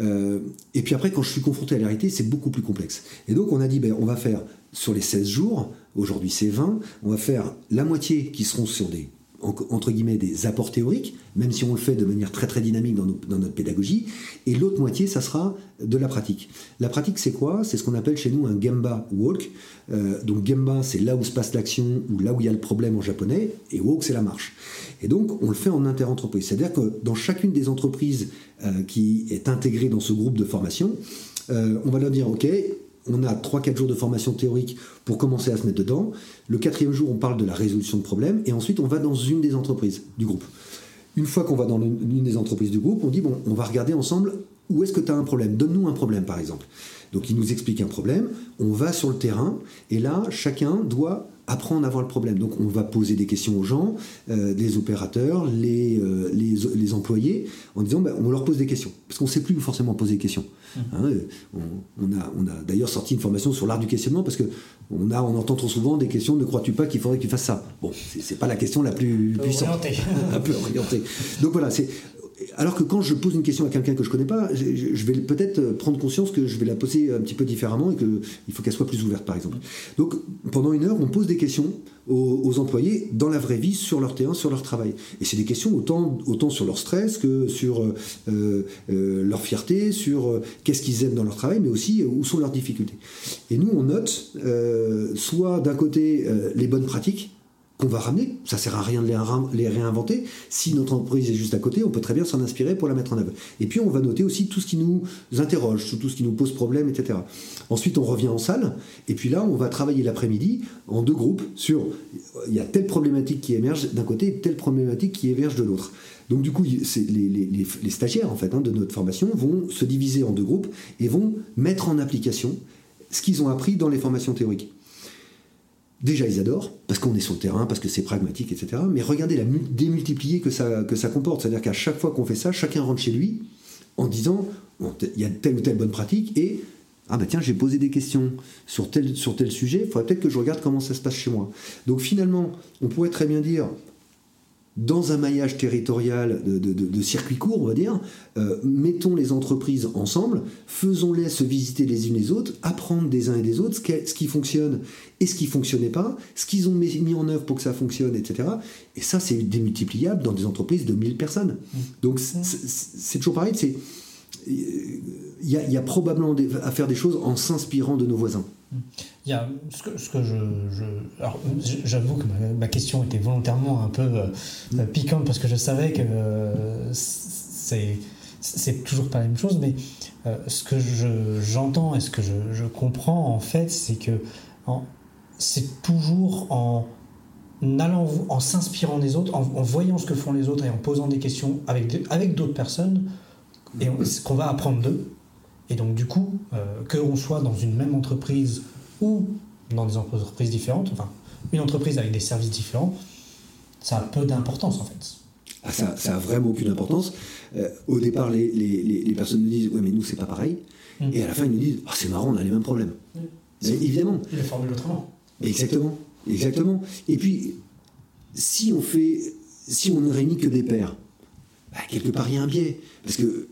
Euh, et puis après, quand je suis confronté à la réalité, c'est beaucoup plus complexe. Et donc, on a dit, ben, on va faire sur les 16 jours, aujourd'hui c'est 20, on va faire la moitié qui seront sur des entre guillemets des apports théoriques, même si on le fait de manière très très dynamique dans, notre pédagogie, et l'autre moitié, ça sera de la pratique. La pratique, c'est quoi? C'est ce qu'on appelle chez nous un Gemba Walk. Euh, donc Gemba, c'est là où se passe l'action, ou là où il y a le problème en japonais, et Walk, c'est la marche. Et donc, on le fait en inter-entreprise. C'est-à-dire que dans chacune des entreprises euh, qui est intégrée dans ce groupe de formation, euh, on va leur dire, OK, on a 3-4 jours de formation théorique pour commencer à se mettre dedans. Le quatrième jour, on parle de la résolution de problèmes. Et ensuite, on va dans une des entreprises du groupe. Une fois qu'on va dans une des entreprises du groupe, on dit, bon, on va regarder ensemble où est-ce que tu as un problème. Donne-nous un problème, par exemple. Donc, il nous explique un problème. On va sur le terrain. Et là, chacun doit apprendre à voir le problème. Donc on va poser des questions aux gens, euh, les opérateurs, les, euh, les, employés, en disant ben, on leur pose des questions. Parce qu'on ne sait plus forcément poser des questions. Mmh. Hein, on, a, on a d'ailleurs sorti une formation sur l'art du questionnement parce que on, a, on entend trop souvent des questions ne crois-tu pas qu'il faudrait que tu fasses ça? Bon, c'est pas la question la plus puissante. un peu orientée. Donc voilà, c'est alors que quand je pose une question à quelqu'un que je connais pas, je vais peut-être prendre conscience que je vais la poser un petit peu différemment et qu'il faut qu'elle soit plus ouverte, par exemple. Donc, pendant une heure, on pose des questions aux, employés dans la vraie vie, sur leur terrain, sur leur travail. Et c'est des questions autant, sur leur stress que sur euh, euh, leur fierté, sur euh, qu'est-ce qu'ils aiment dans leur travail, mais aussi où sont leurs difficultés. Et nous, on note soit d'un côté les bonnes pratiques, qu'on va ramener. Ça sert à rien de les, réinventer. Si notre entreprise est juste à côté, on peut très bien s'en inspirer pour la mettre en œuvre. Et puis on va noter aussi tout ce qui nous interroge, tout ce qui nous pose problème, etc. Ensuite, on revient en salle, et puis là, on va travailler l'après-midi en deux groupes sur il y a telle problématique qui émerge d'un côté telle problématique qui émerge de l'autre. Donc du coup, les, stagiaires en fait hein, de notre formation vont se diviser en deux groupes et vont mettre en application ce qu'ils ont appris dans les formations théoriques. Déjà, ils adorent, parce qu'on est sur le terrain, parce que c'est pragmatique, etc. Mais regardez la démultipliée que ça, comporte. C'est-à-dire qu'à chaque fois qu'on fait ça, chacun rentre chez lui en disant il y a telle ou telle bonne pratique, et ah ben tiens, j'ai posé des questions sur tel, sur tel sujet, il faudrait peut-être que je regarde comment ça se passe chez moi. Donc finalement, on pourrait très bien dire dans un maillage territorial de, de, circuits courts, on va dire, euh, mettons les entreprises ensemble, faisons-les se visiter les unes les autres, apprendre des uns et des autres ce, qui fonctionne et ce qui ne fonctionnait pas, ce qu'ils ont mis, en œuvre pour que ça fonctionne, etc. Et ça, c'est démultipliable dans des entreprises de 1000 personnes. Mmh. Donc c'est toujours pareil, c'est il y, a probablement à faire des choses en s'inspirant de nos voisins.
Il y a ce que, ce que je, alors j'avoue que ma, question était volontairement un peu euh, piquante parce que je savais que euh, c'est toujours pas la même chose, mais euh, ce que j'entends et ce que je, comprends en fait, c'est que c'est toujours en allant, en s'inspirant des autres, en, voyant ce que font les autres et en posant des questions avec, avec d'autres personnes, et qu'on va apprendre d'eux. Et donc du coup, euh, que l'on soit dans une même entreprise ou dans des entreprises différentes, enfin une entreprise avec des services différents, ça a peu d'importance en fait.
Ah, ça, ça a vraiment aucune importance. Euh, au départ, les, les, les, personnes nous disent Ouais, mais nous, c'est pas pareil. Mm. Et à la fin, ils nous disent ah, C'est marrant, on a les mêmes problèmes. Mm. évidemment.
Il est formule autrement.
Exactement. Exactement. Et puis, si on fait. Si on ne réunit que des pairs, bah, quelque part, il y a un biais. Parce que.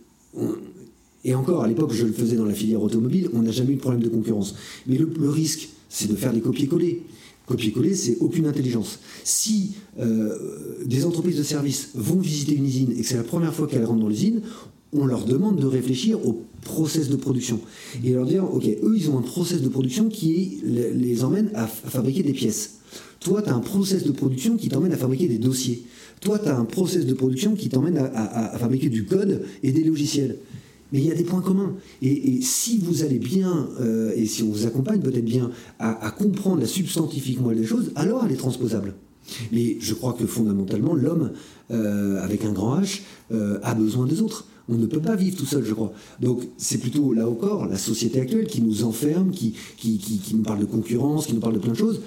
Et encore, à l'époque, je le faisais dans la filière automobile, on n'a jamais eu de problème de concurrence. Mais le, risque, c'est de faire des copier-coller. Copier-coller, c'est aucune intelligence. Si euh, des entreprises de services vont visiter une usine et que c'est la première fois qu'elles rentrent dans l'usine, on leur demande de réfléchir au process de production et leur dire ok eux ils ont un process de production qui les emmène à, fabriquer des pièces toi tu as un process de production qui t'emmène à fabriquer des dossiers toi tu as un process de production qui t'emmène à, fabriquer du code et des logiciels mais il y a des points communs. Et, si vous allez bien, euh, et si on vous accompagne peut-être bien à, comprendre la substantifique moelle des choses, alors elle est transposable. Mais je crois que fondamentalement, l'homme, euh, avec un grand H, euh, a besoin des autres. On ne peut pas vivre tout seul, je crois. Donc c'est plutôt là encore la société actuelle qui nous enferme, qui, nous parle de concurrence, qui nous parle de plein de choses.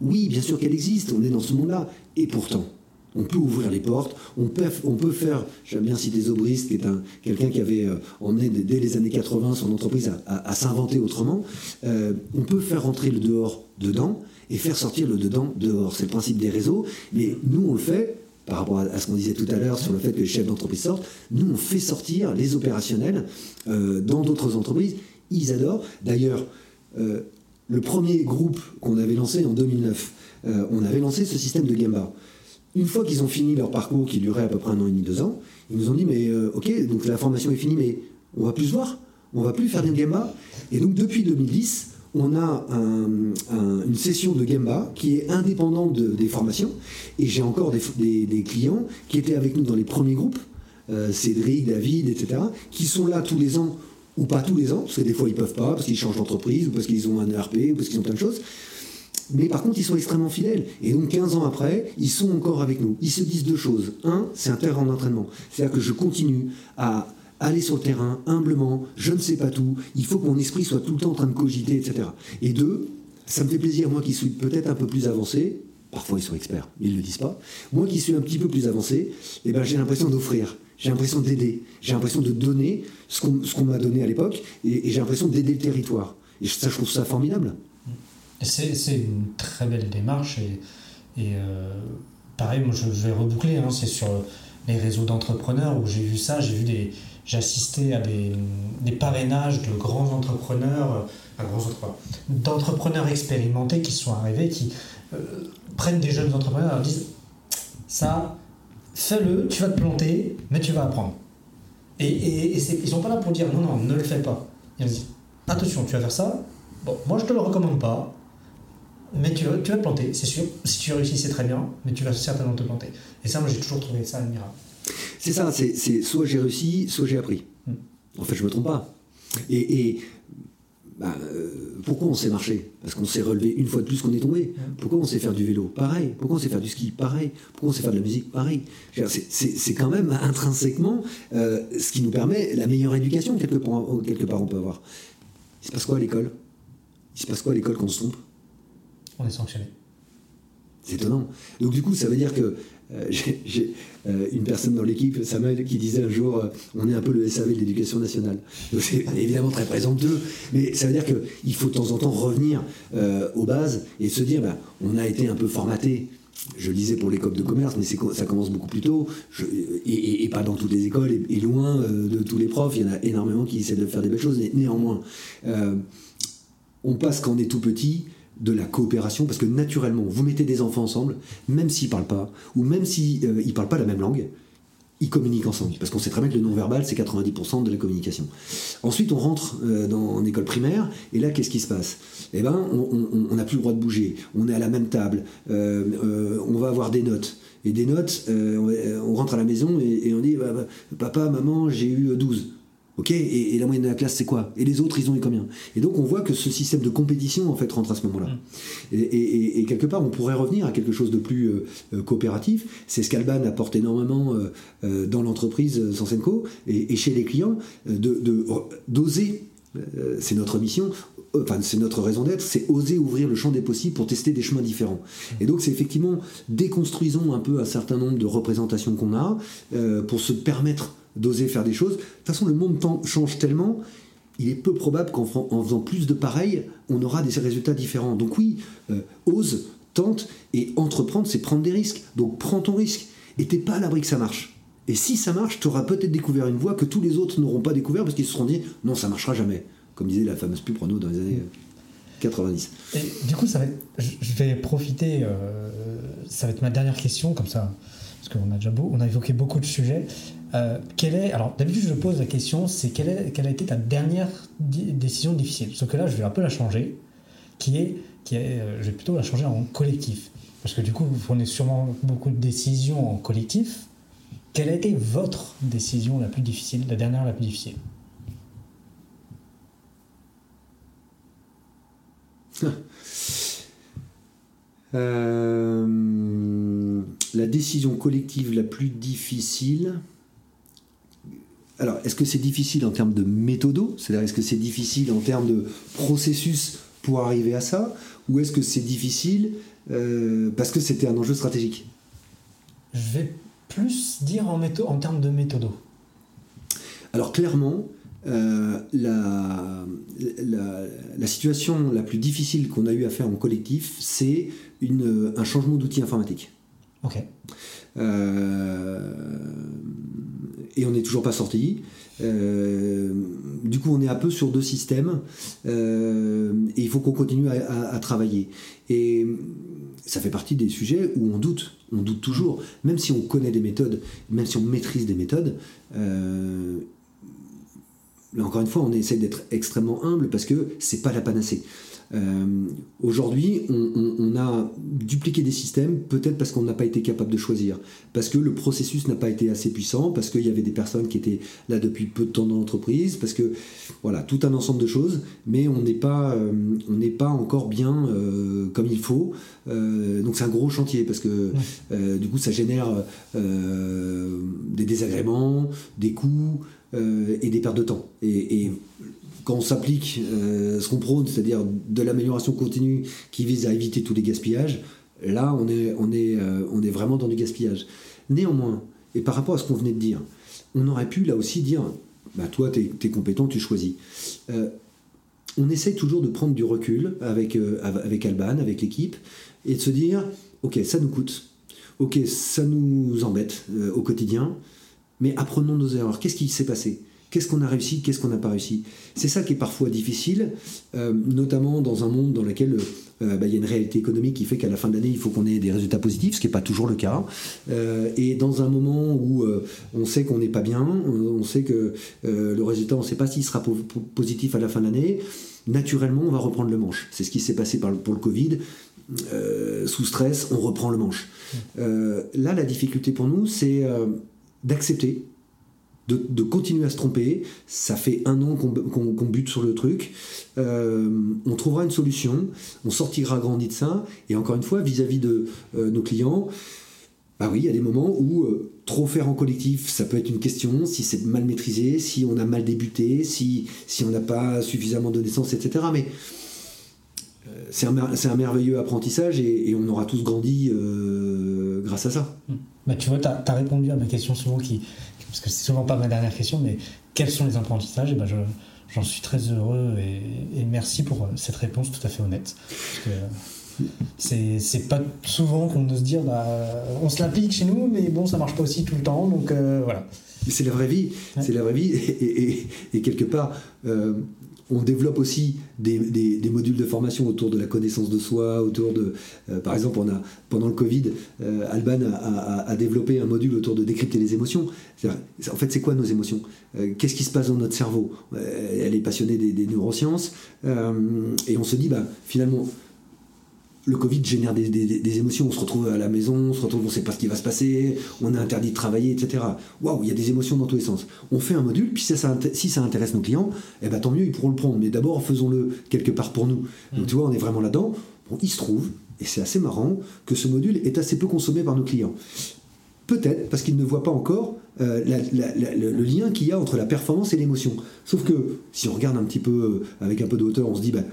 Oui, bien sûr qu'elle existe, on est dans ce monde-là. Et pourtant, on peut ouvrir les portes, on peut, faire, j'aime bien citer Zobrist, qui est un, quelqu'un qui avait euh, emmené dès les années 80 son entreprise à, s'inventer autrement, euh, on peut faire rentrer le dehors dedans et faire sortir le dedans dehors. C'est le principe des réseaux, mais nous on le fait par rapport à, ce qu'on disait tout à l'heure sur le fait que les chefs d'entreprise sortent, nous on fait sortir les opérationnels euh, dans d'autres entreprises, ils adorent. D'ailleurs, le premier groupe qu'on avait lancé en 2009, on avait lancé ce système de Gamba. Une fois qu'ils ont fini leur parcours, qui durait à peu près un an et demi, deux ans, ils nous ont dit mais euh, ok, donc la formation est finie, mais on va plus se voir, on va plus faire des Gemba. Et donc depuis 2010, on a une session de Gemba qui est indépendante des formations. Et j'ai encore des, clients qui étaient avec nous dans les premiers groupes, euh, Cédric, David, etc., qui sont là tous les ans ou pas tous les ans, parce que des fois ils peuvent pas, parce qu'ils changent d'entreprise, ou parce qu'ils ont un ERP, ou parce qu'ils ont plein de choses. Mais par contre, ils sont extrêmement fidèles. Et donc, 15 ans après, ils sont encore avec nous. Ils se disent deux choses. Un, c'est un terrain d'entraînement. C'est-à-dire que je continue à aller sur le terrain humblement, je ne sais pas tout, il faut que mon esprit soit tout le temps en train de cogiter, etc. Et deux, ça me fait plaisir, moi qui suis peut-être un peu plus avancé, parfois ils sont experts, ils ne le disent pas, moi qui suis un petit peu plus avancé, eh ben, j'ai l'impression d'offrir, j'ai l'impression d'aider, j'ai l'impression de donner ce qu'on m'a donné à l'époque, et, et j'ai l'impression d'aider le territoire. Et ça, je trouve ça formidable.
C'est une très belle démarche et, euh, pareil, moi je, vais reboucler, hein, c'est sur les réseaux d'entrepreneurs où j'ai vu ça, j'ai vu des, j'ai assisté à des, des, parrainages de grands entrepreneurs, euh, d'entrepreneurs expérimentés qui sont arrivés, qui euh, prennent des jeunes entrepreneurs et leur disent ça, fais-le, tu vas te planter, mais tu vas apprendre. Et, et, et ils sont pas là pour dire non, non, ne le fais pas. Ils disent attention, tu vas faire ça. Bon, moi je te le recommande pas, mais tu, tu vas te planter, c'est sûr. Si tu réussis, c'est très bien, mais tu vas certainement te planter. Et ça, moi, j'ai toujours trouvé ça admirable.
C'est ça, c'est soit j'ai réussi, soit j'ai appris. Hmm. En fait, je me trompe pas. Et, bah, euh, pourquoi on sait marcher Parce qu'on s'est relevé une fois de plus qu'on est tombé. Hmm. Pourquoi on sait faire du vélo? Pareil. Pourquoi on sait faire du ski? Pareil. Pourquoi on sait faire de la musique? Pareil. C'est quand même intrinsèquement euh, ce qui nous permet la meilleure éducation quelque part, quelque part on peut avoir. Il se passe quoi à l'école? Il se passe quoi à l'école quand on se trompe?
On est sanctionné.
C'est étonnant. Donc du coup, ça veut dire que euh, j'ai euh, une personne dans l'équipe, Samuel, qui disait un jour, euh, on est un peu le SAV de l'éducation nationale. Donc c'est évidemment très présomptueux, mais ça veut dire qu'il faut de temps en temps revenir aux bases et se dire, ben, on a été un peu formaté. Je le disais pour l'école de commerce, mais ça commence beaucoup plus tôt, et, pas dans toutes les écoles, et, loin de tous les profs. Il y en a énormément qui essaient de faire des belles choses, mais néanmoins, on passe quand on est tout petit de la coopération, parce que naturellement, vous mettez des enfants ensemble, même s'ils parlent pas, ou même s'ils euh, parlent pas la même langue, ils communiquent ensemble. Parce qu'on sait très bien que le non-verbal, c'est 90% de la communication. Ensuite, on rentre euh, dans, en école primaire, et là, qu'est-ce qui se passe? Eh ben, on n'a plus le droit de bouger. On est à la même table. Euh, on va avoir des notes. Et des notes, on, rentre à la maison et, on dit bah, bah, Papa, maman, j'ai eu 12. Ok, et, la moyenne de la classe, c'est quoi? Et les autres, ils ont eu combien? Et donc, on voit que ce système de compétition, en fait, rentre à ce moment-là. Mm. Et, quelque part, on pourrait revenir à quelque chose de plus euh, euh, coopératif. C'est ce qu'Alban apporte énormément euh, dans l'entreprise Sansenco et, chez les clients, de d'oser, c'est notre mission, enfin c'est notre raison d'être, c'est oser ouvrir le champ des possibles pour tester des chemins différents. Mm. Et donc c'est effectivement déconstruisons un peu un certain nombre de représentations qu'on a pour se permettre d'oser faire des choses. De toute façon, le monde change tellement, il est peu probable qu'en faisant plus de pareil, on aura des résultats différents. Donc oui, euh, ose, tente, et entreprendre, c'est prendre des risques. Donc prends ton risque, et t'es pas à l'abri que ça marche. Et si ça marche, tu auras peut-être découvert une voie que tous les autres n'auront pas découvert parce qu'ils se seront dit non, ça marchera jamais. Comme disait la fameuse pub dans les années 90.
Et du coup, ça va je vais profiter, euh, ça va être ma dernière question, comme ça, parce qu'on a déjà beau, on a évoqué beaucoup de sujets. Euh, est, alors d'habitude je pose la question, c'est quelle, a été ta dernière décision difficile? Sauf que là je vais un peu la changer, qui est, qui est euh, je vais plutôt la changer en collectif. Parce que du coup vous prenez sûrement beaucoup de décisions en collectif. Quelle a été votre décision la plus difficile, la dernière la plus difficile?
Euh, La décision collective la plus difficile alors, est-ce que c'est difficile en termes de méthodo? C'est-à-dire, est-ce que c'est difficile en termes de processus pour arriver à ça? Ou est-ce que c'est difficile euh, parce que c'était un enjeu stratégique?
Je vais plus dire en, en termes de méthodo.
Alors, clairement, euh, la, la, situation la plus difficile qu'on a eu à faire en collectif, c'est un changement d'outil informatique.
Ok.
Euh, et on n'est toujours pas sorti. Euh, du coup, on est un peu sur deux systèmes euh, et il faut qu'on continue à, travailler. Et ça fait partie des sujets où on doute, on doute toujours, même si on connaît des méthodes, même si on maîtrise des méthodes. Euh, encore une fois, on essaie d'être extrêmement humble parce que c'est pas la panacée. Euh, aujourd'hui, on, a dupliqué des systèmes, peut-être parce qu'on n'a pas été capable de choisir, parce que le processus n'a pas été assez puissant, parce qu'il y avait des personnes qui étaient là depuis peu de temps dans l'entreprise, parce que voilà, tout un ensemble de choses, mais on n'est pas, euh, on n'est pas encore bien euh, comme il faut. donc c'est un gros chantier parce que du coup ça génère des désagréments, des coûts et des pertes de temps. et quand on s'applique euh, ce qu'on prône, c'est-à-dire de l'amélioration continue qui vise à éviter tous les gaspillages, là euh, on est vraiment dans du gaspillage. Néanmoins, et par rapport à ce qu'on venait de dire, on aurait pu là aussi dire, bah toi tu es, compétent, tu choisis. Euh, on essaie toujours de prendre du recul avec Alban, avec l'équipe, et de se dire, ok, ça nous coûte, ok, ça nous embête au quotidien, mais apprenons nos erreurs. Qu'est-ce qui s'est passé? Qu'est-ce qu'on a réussi, qu'est-ce qu'on n'a pas réussi C'est ça qui est parfois difficile, euh, notamment dans un monde dans lequel euh, bah, il y a une réalité économique qui fait qu'à la fin de l'année, il faut qu'on ait des résultats positifs, ce qui n'est pas toujours le cas. Euh, et dans un moment où on sait qu'on n'est pas bien, on, sait que le résultat, on ne sait pas s'il sera positif à la fin de l'année, naturellement, on va reprendre le manche. C'est ce qui s'est passé pour le Covid. sous stress, on reprend le manche. là, la difficulté pour nous, c'est d'accepter de, continuer à se tromper. Ça fait un an qu'on bute sur le truc. Euh, on trouvera une solution, on sortira grandi de ça. Et encore une fois, vis-à-vis de euh, nos clients, bah oui, il y a des moments où euh, trop faire en collectif, ça peut être une question, si c'est mal maîtrisé, si on a mal débuté, si, si on n'a pas suffisamment de naissance, etc. Mais c'est un, un, merveilleux apprentissage et, on aura tous grandi grâce à ça.
Bah, tu vois, tu as, as, répondu à ma question souvent qui, parce que c'est souvent pas ma dernière question, mais quels sont les apprentissages? Et ben je, J'en suis très heureux et, merci pour euh, cette réponse tout à fait honnête. c'est pas souvent qu'on ose dire bah, on se l'applique chez nous, mais bon, ça marche pas aussi tout le temps, donc euh, voilà.
C'est la vraie vie, c'est la vraie vie, et, quelque part, euh, on développe aussi des, modules de formation autour de la connaissance de soi, autour de, euh, par exemple, on a pendant le Covid, euh, Alban a, développé un module autour de décrypter les émotions. En fait, c'est quoi nos émotions? Euh, Qu'est-ce qui se passe dans notre cerveau? Elle est passionnée des, neurosciences et on se dit, bah, finalement, le Covid génère des, émotions. On se retrouve à la maison, on se retrouve, on ne sait pas ce qui va se passer, on est interdit de travailler, etc. Waouh, il y a des émotions dans tous les sens. On fait un module, puis si ça, si ça intéresse nos clients, eh ben, tant mieux, ils pourront le prendre. Mais d'abord, faisons-le quelque part pour nous. Donc mm. tu vois, on est vraiment là-dedans. Bon, il se trouve, et c'est assez marrant, que ce module est assez peu consommé par nos clients. Peut-être parce qu'ils ne voient pas encore euh, le, lien qu'il y a entre la performance et l'émotion. Sauf que si on regarde un petit peu euh, avec un peu de hauteur, on se dit, bah,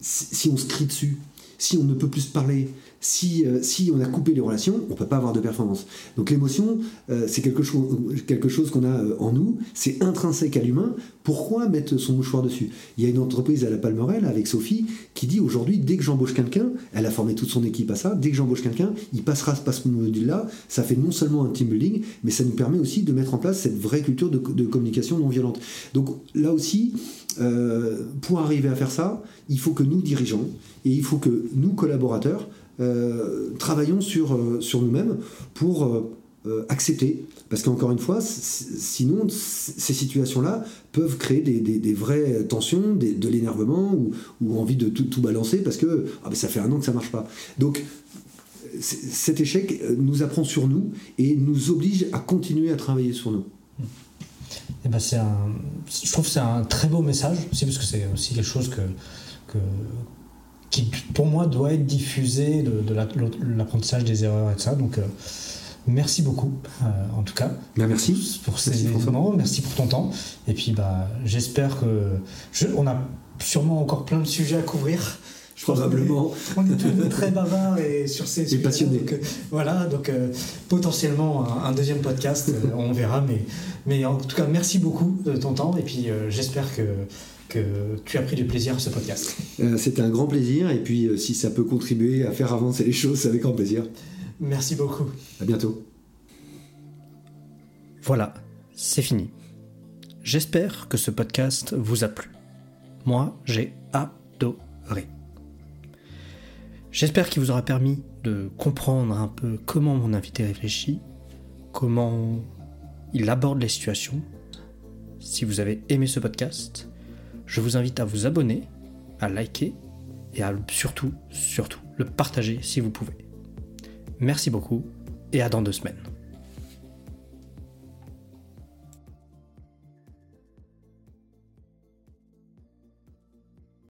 si on se crie dessus, si on ne peut plus se parler, si, euh, si on a coupé les relations, on peut pas avoir de performance. Donc l'émotion, euh, c'est quelque chose, quelque chose qu'on a euh, en nous, c'est intrinsèque à l'humain. Pourquoi mettre son mouchoir dessus? Il y a une entreprise à la Palmerelle avec Sophie qui dit aujourd'hui, dès que j'embauche quelqu'un, elle a formé toute son équipe à ça, dès que j'embauche quelqu'un, il passera par ce module-là. Ça fait non seulement un team building, mais ça nous permet aussi de mettre en place cette vraie culture de, communication non violente. Donc là aussi, pour arriver à faire ça, il faut que nous, dirigeants, et il faut que nous, collaborateurs, travaillons sur, euh, sur nous-mêmes pour euh, accepter. Parce qu'encore une fois, sinon, ces situations-là peuvent créer des, vraies tensions, de l'énervement ou, envie de tout, balancer parce que ah ben, ça fait un an que ça marche pas. Donc, cet échec nous apprend sur nous et nous oblige à continuer à travailler sur nous.
Eh ben je trouve que c'est un très beau message parce que c'est aussi quelque chose que, qui pour moi doit être diffusé de, l'apprentissage des erreurs et tout ça. Donc euh, merci beaucoup euh, en tout cas.
Ben, merci.
Pour ces moments, merci pour ton temps. Et puis bah j'espère que on a sûrement encore plein de sujets à couvrir.
Probablement.
On est, tous très bavards et sur ces
sujets. passionnés.
Donc, voilà, donc potentiellement un, deuxième podcast, on verra. Mais, mais en tout cas, merci beaucoup de ton temps. Et puis j'espère que que tu as pris du plaisir à ce podcast.
Euh, C'était un grand plaisir et puis euh, si ça peut contribuer à faire avancer les choses, c'est avec grand plaisir.
Merci beaucoup.
À bientôt.
Voilà, c'est fini. J'espère que ce podcast vous a plu. Moi, j'ai adoré. J'espère qu'il vous aura permis de comprendre un peu comment mon invité réfléchit, comment il aborde les situations. Si vous avez aimé ce podcast, je vous invite à vous abonner, à liker et à surtout, surtout, le partager si vous pouvez. Merci beaucoup et à dans deux semaines.